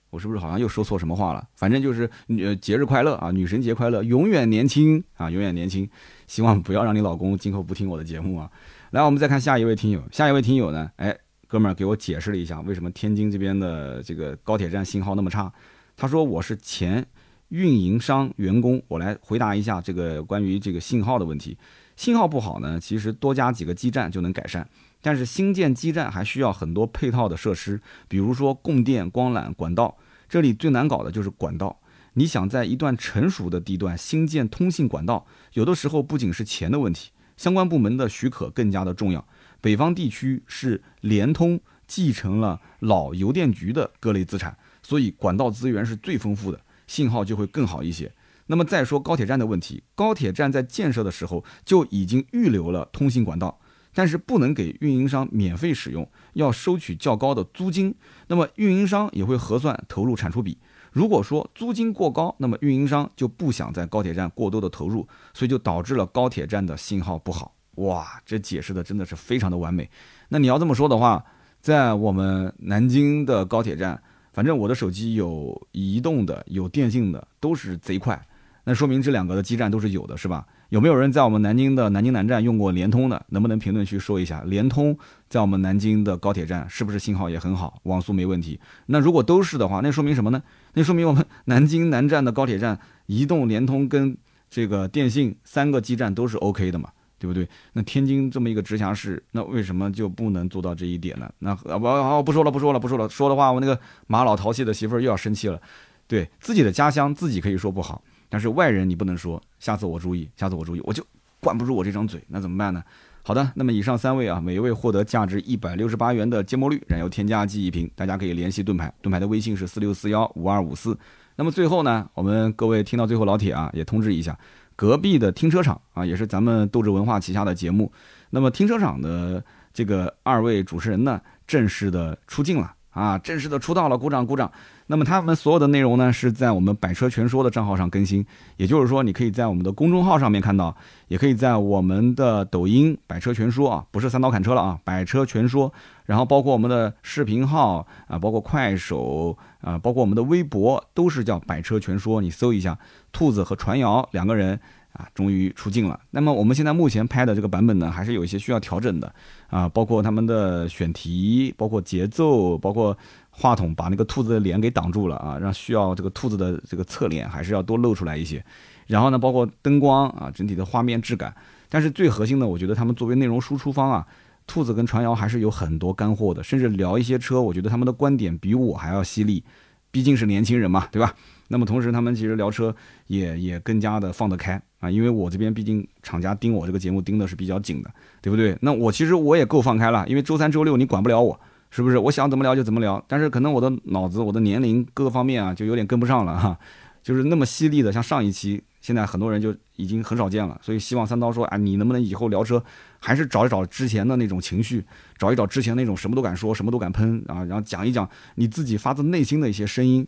A: 我是不是好像又说错什么话了？反正就是呃，节日快乐啊，女神节快乐，永远年轻啊，永远年轻。希望不要让你老公今后不听我的节目啊。来，我们再看下一位听友，下一位听友呢？哎，哥们儿给我解释了一下为什么天津这边的这个高铁站信号那么差。他说我是前运营商员工，我来回答一下这个关于这个信号的问题。信号不好呢，其实多加几个基站就能改善。但是新建基站还需要很多配套的设施，比如说供电、光缆、管道。这里最难搞的就是管道。你想在一段成熟的地段新建通信管道，有的时候不仅是钱的问题，相关部门的许可更加的重要。北方地区是联通继承了老邮电局的各类资产，所以管道资源是最丰富的，信号就会更好一些。那么再说高铁站的问题，高铁站在建设的时候就已经预留了通信管道。但是不能给运营商免费使用，要收取较高的租金。那么运营商也会核算投入产出比。如果说租金过高，那么运营商就不想在高铁站过多的投入，所以就导致了高铁站的信号不好。哇，这解释的真的是非常的完美。那你要这么说的话，在我们南京的高铁站，反正我的手机有移动的，有电信的，都是贼快。那说明这两个的基站都是有的，是吧？有没有人在我们南京的南京南站用过联通的？能不能评论区说一下，联通在我们南京的高铁站是不是信号也很好，网速没问题？那如果都是的话，那说明什么呢？那说明我们 南京南站的高铁站，移动、联通跟这个电信三个基站都是 OK 的嘛，对不对？那天津这么一个直辖市，那为什么就不能做到这一点呢？那不好，不说了，不说了，不说了，说的话我那个马老淘气的媳妇又要生气了。对自己的家乡，自己可以说不好。但是外人你不能说，下次我注意，下次我注意，我就管不住我这张嘴，那怎么办呢？好的，那么以上三位啊，每一位获得价值一百六十八元的芥末绿燃油添加剂一瓶，大家可以联系盾牌，盾牌的微信是四六四幺五二五四。那么最后呢，我们各位听到最后老铁啊，也通知一下，隔壁的停车场啊，也是咱们斗志文化旗下的节目。那么停车场的这个二位主持人呢，正式的出镜了。啊，正式的出道了，鼓掌鼓掌。那么他们所有的内容呢，是在我们百车全说的账号上更新，也就是说，你可以在我们的公众号上面看到，也可以在我们的抖音百车全说啊，不是三刀砍车了啊，百车全说。然后包括我们的视频号啊，包括快手啊，包括我们的微博，都是叫百车全说。你搜一下，兔子和传谣两个人。啊，终于出镜了。那么我们现在目前拍的这个版本呢，还是有一些需要调整的啊，包括他们的选题，包括节奏，包括话筒把那个兔子的脸给挡住了啊，让需要这个兔子的这个侧脸还是要多露出来一些。然后呢，包括灯光啊，整体的画面质感。但是最核心的，我觉得他们作为内容输出方啊，兔子跟传谣还是有很多干货的，甚至聊一些车，我觉得他们的观点比我还要犀利，毕竟是年轻人嘛，对吧？那么同时，他们其实聊车也也更加的放得开啊，因为我这边毕竟厂家盯我这个节目盯的是比较紧的，对不对？那我其实我也够放开了，因为周三、周六你管不了我，是不是？我想怎么聊就怎么聊，但是可能我的脑子、我的年龄各个方面啊，就有点跟不上了哈，就是那么犀利的，像上一期，现在很多人就已经很少见了，所以希望三刀说，啊，你能不能以后聊车，还是找一找之前的那种情绪，找一找之前那种什么都敢说、什么都敢喷啊，然后讲一讲你自己发自内心的一些声音。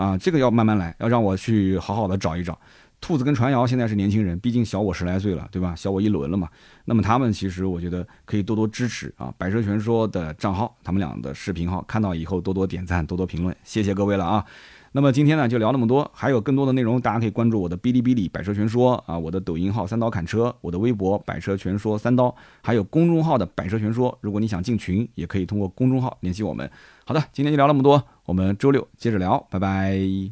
A: 啊，这个要慢慢来，要让我去好好的找一找。兔子跟传谣现在是年轻人，毕竟小我十来岁了，对吧？小我一轮了嘛。那么他们其实我觉得可以多多支持啊，百车全说的账号，他们俩的视频号，看到以后多多点赞，多多评论，谢谢各位了啊。那么今天呢就聊那么多，还有更多的内容，大家可以关注我的哔哩哔哩百车全说啊，我的抖音号三刀砍车，我的微博百车全说三刀，还有公众号的百车全说。如果你想进群，也可以通过公众号联系我们。好的，今天就聊那么多，我们周六接着聊，拜拜。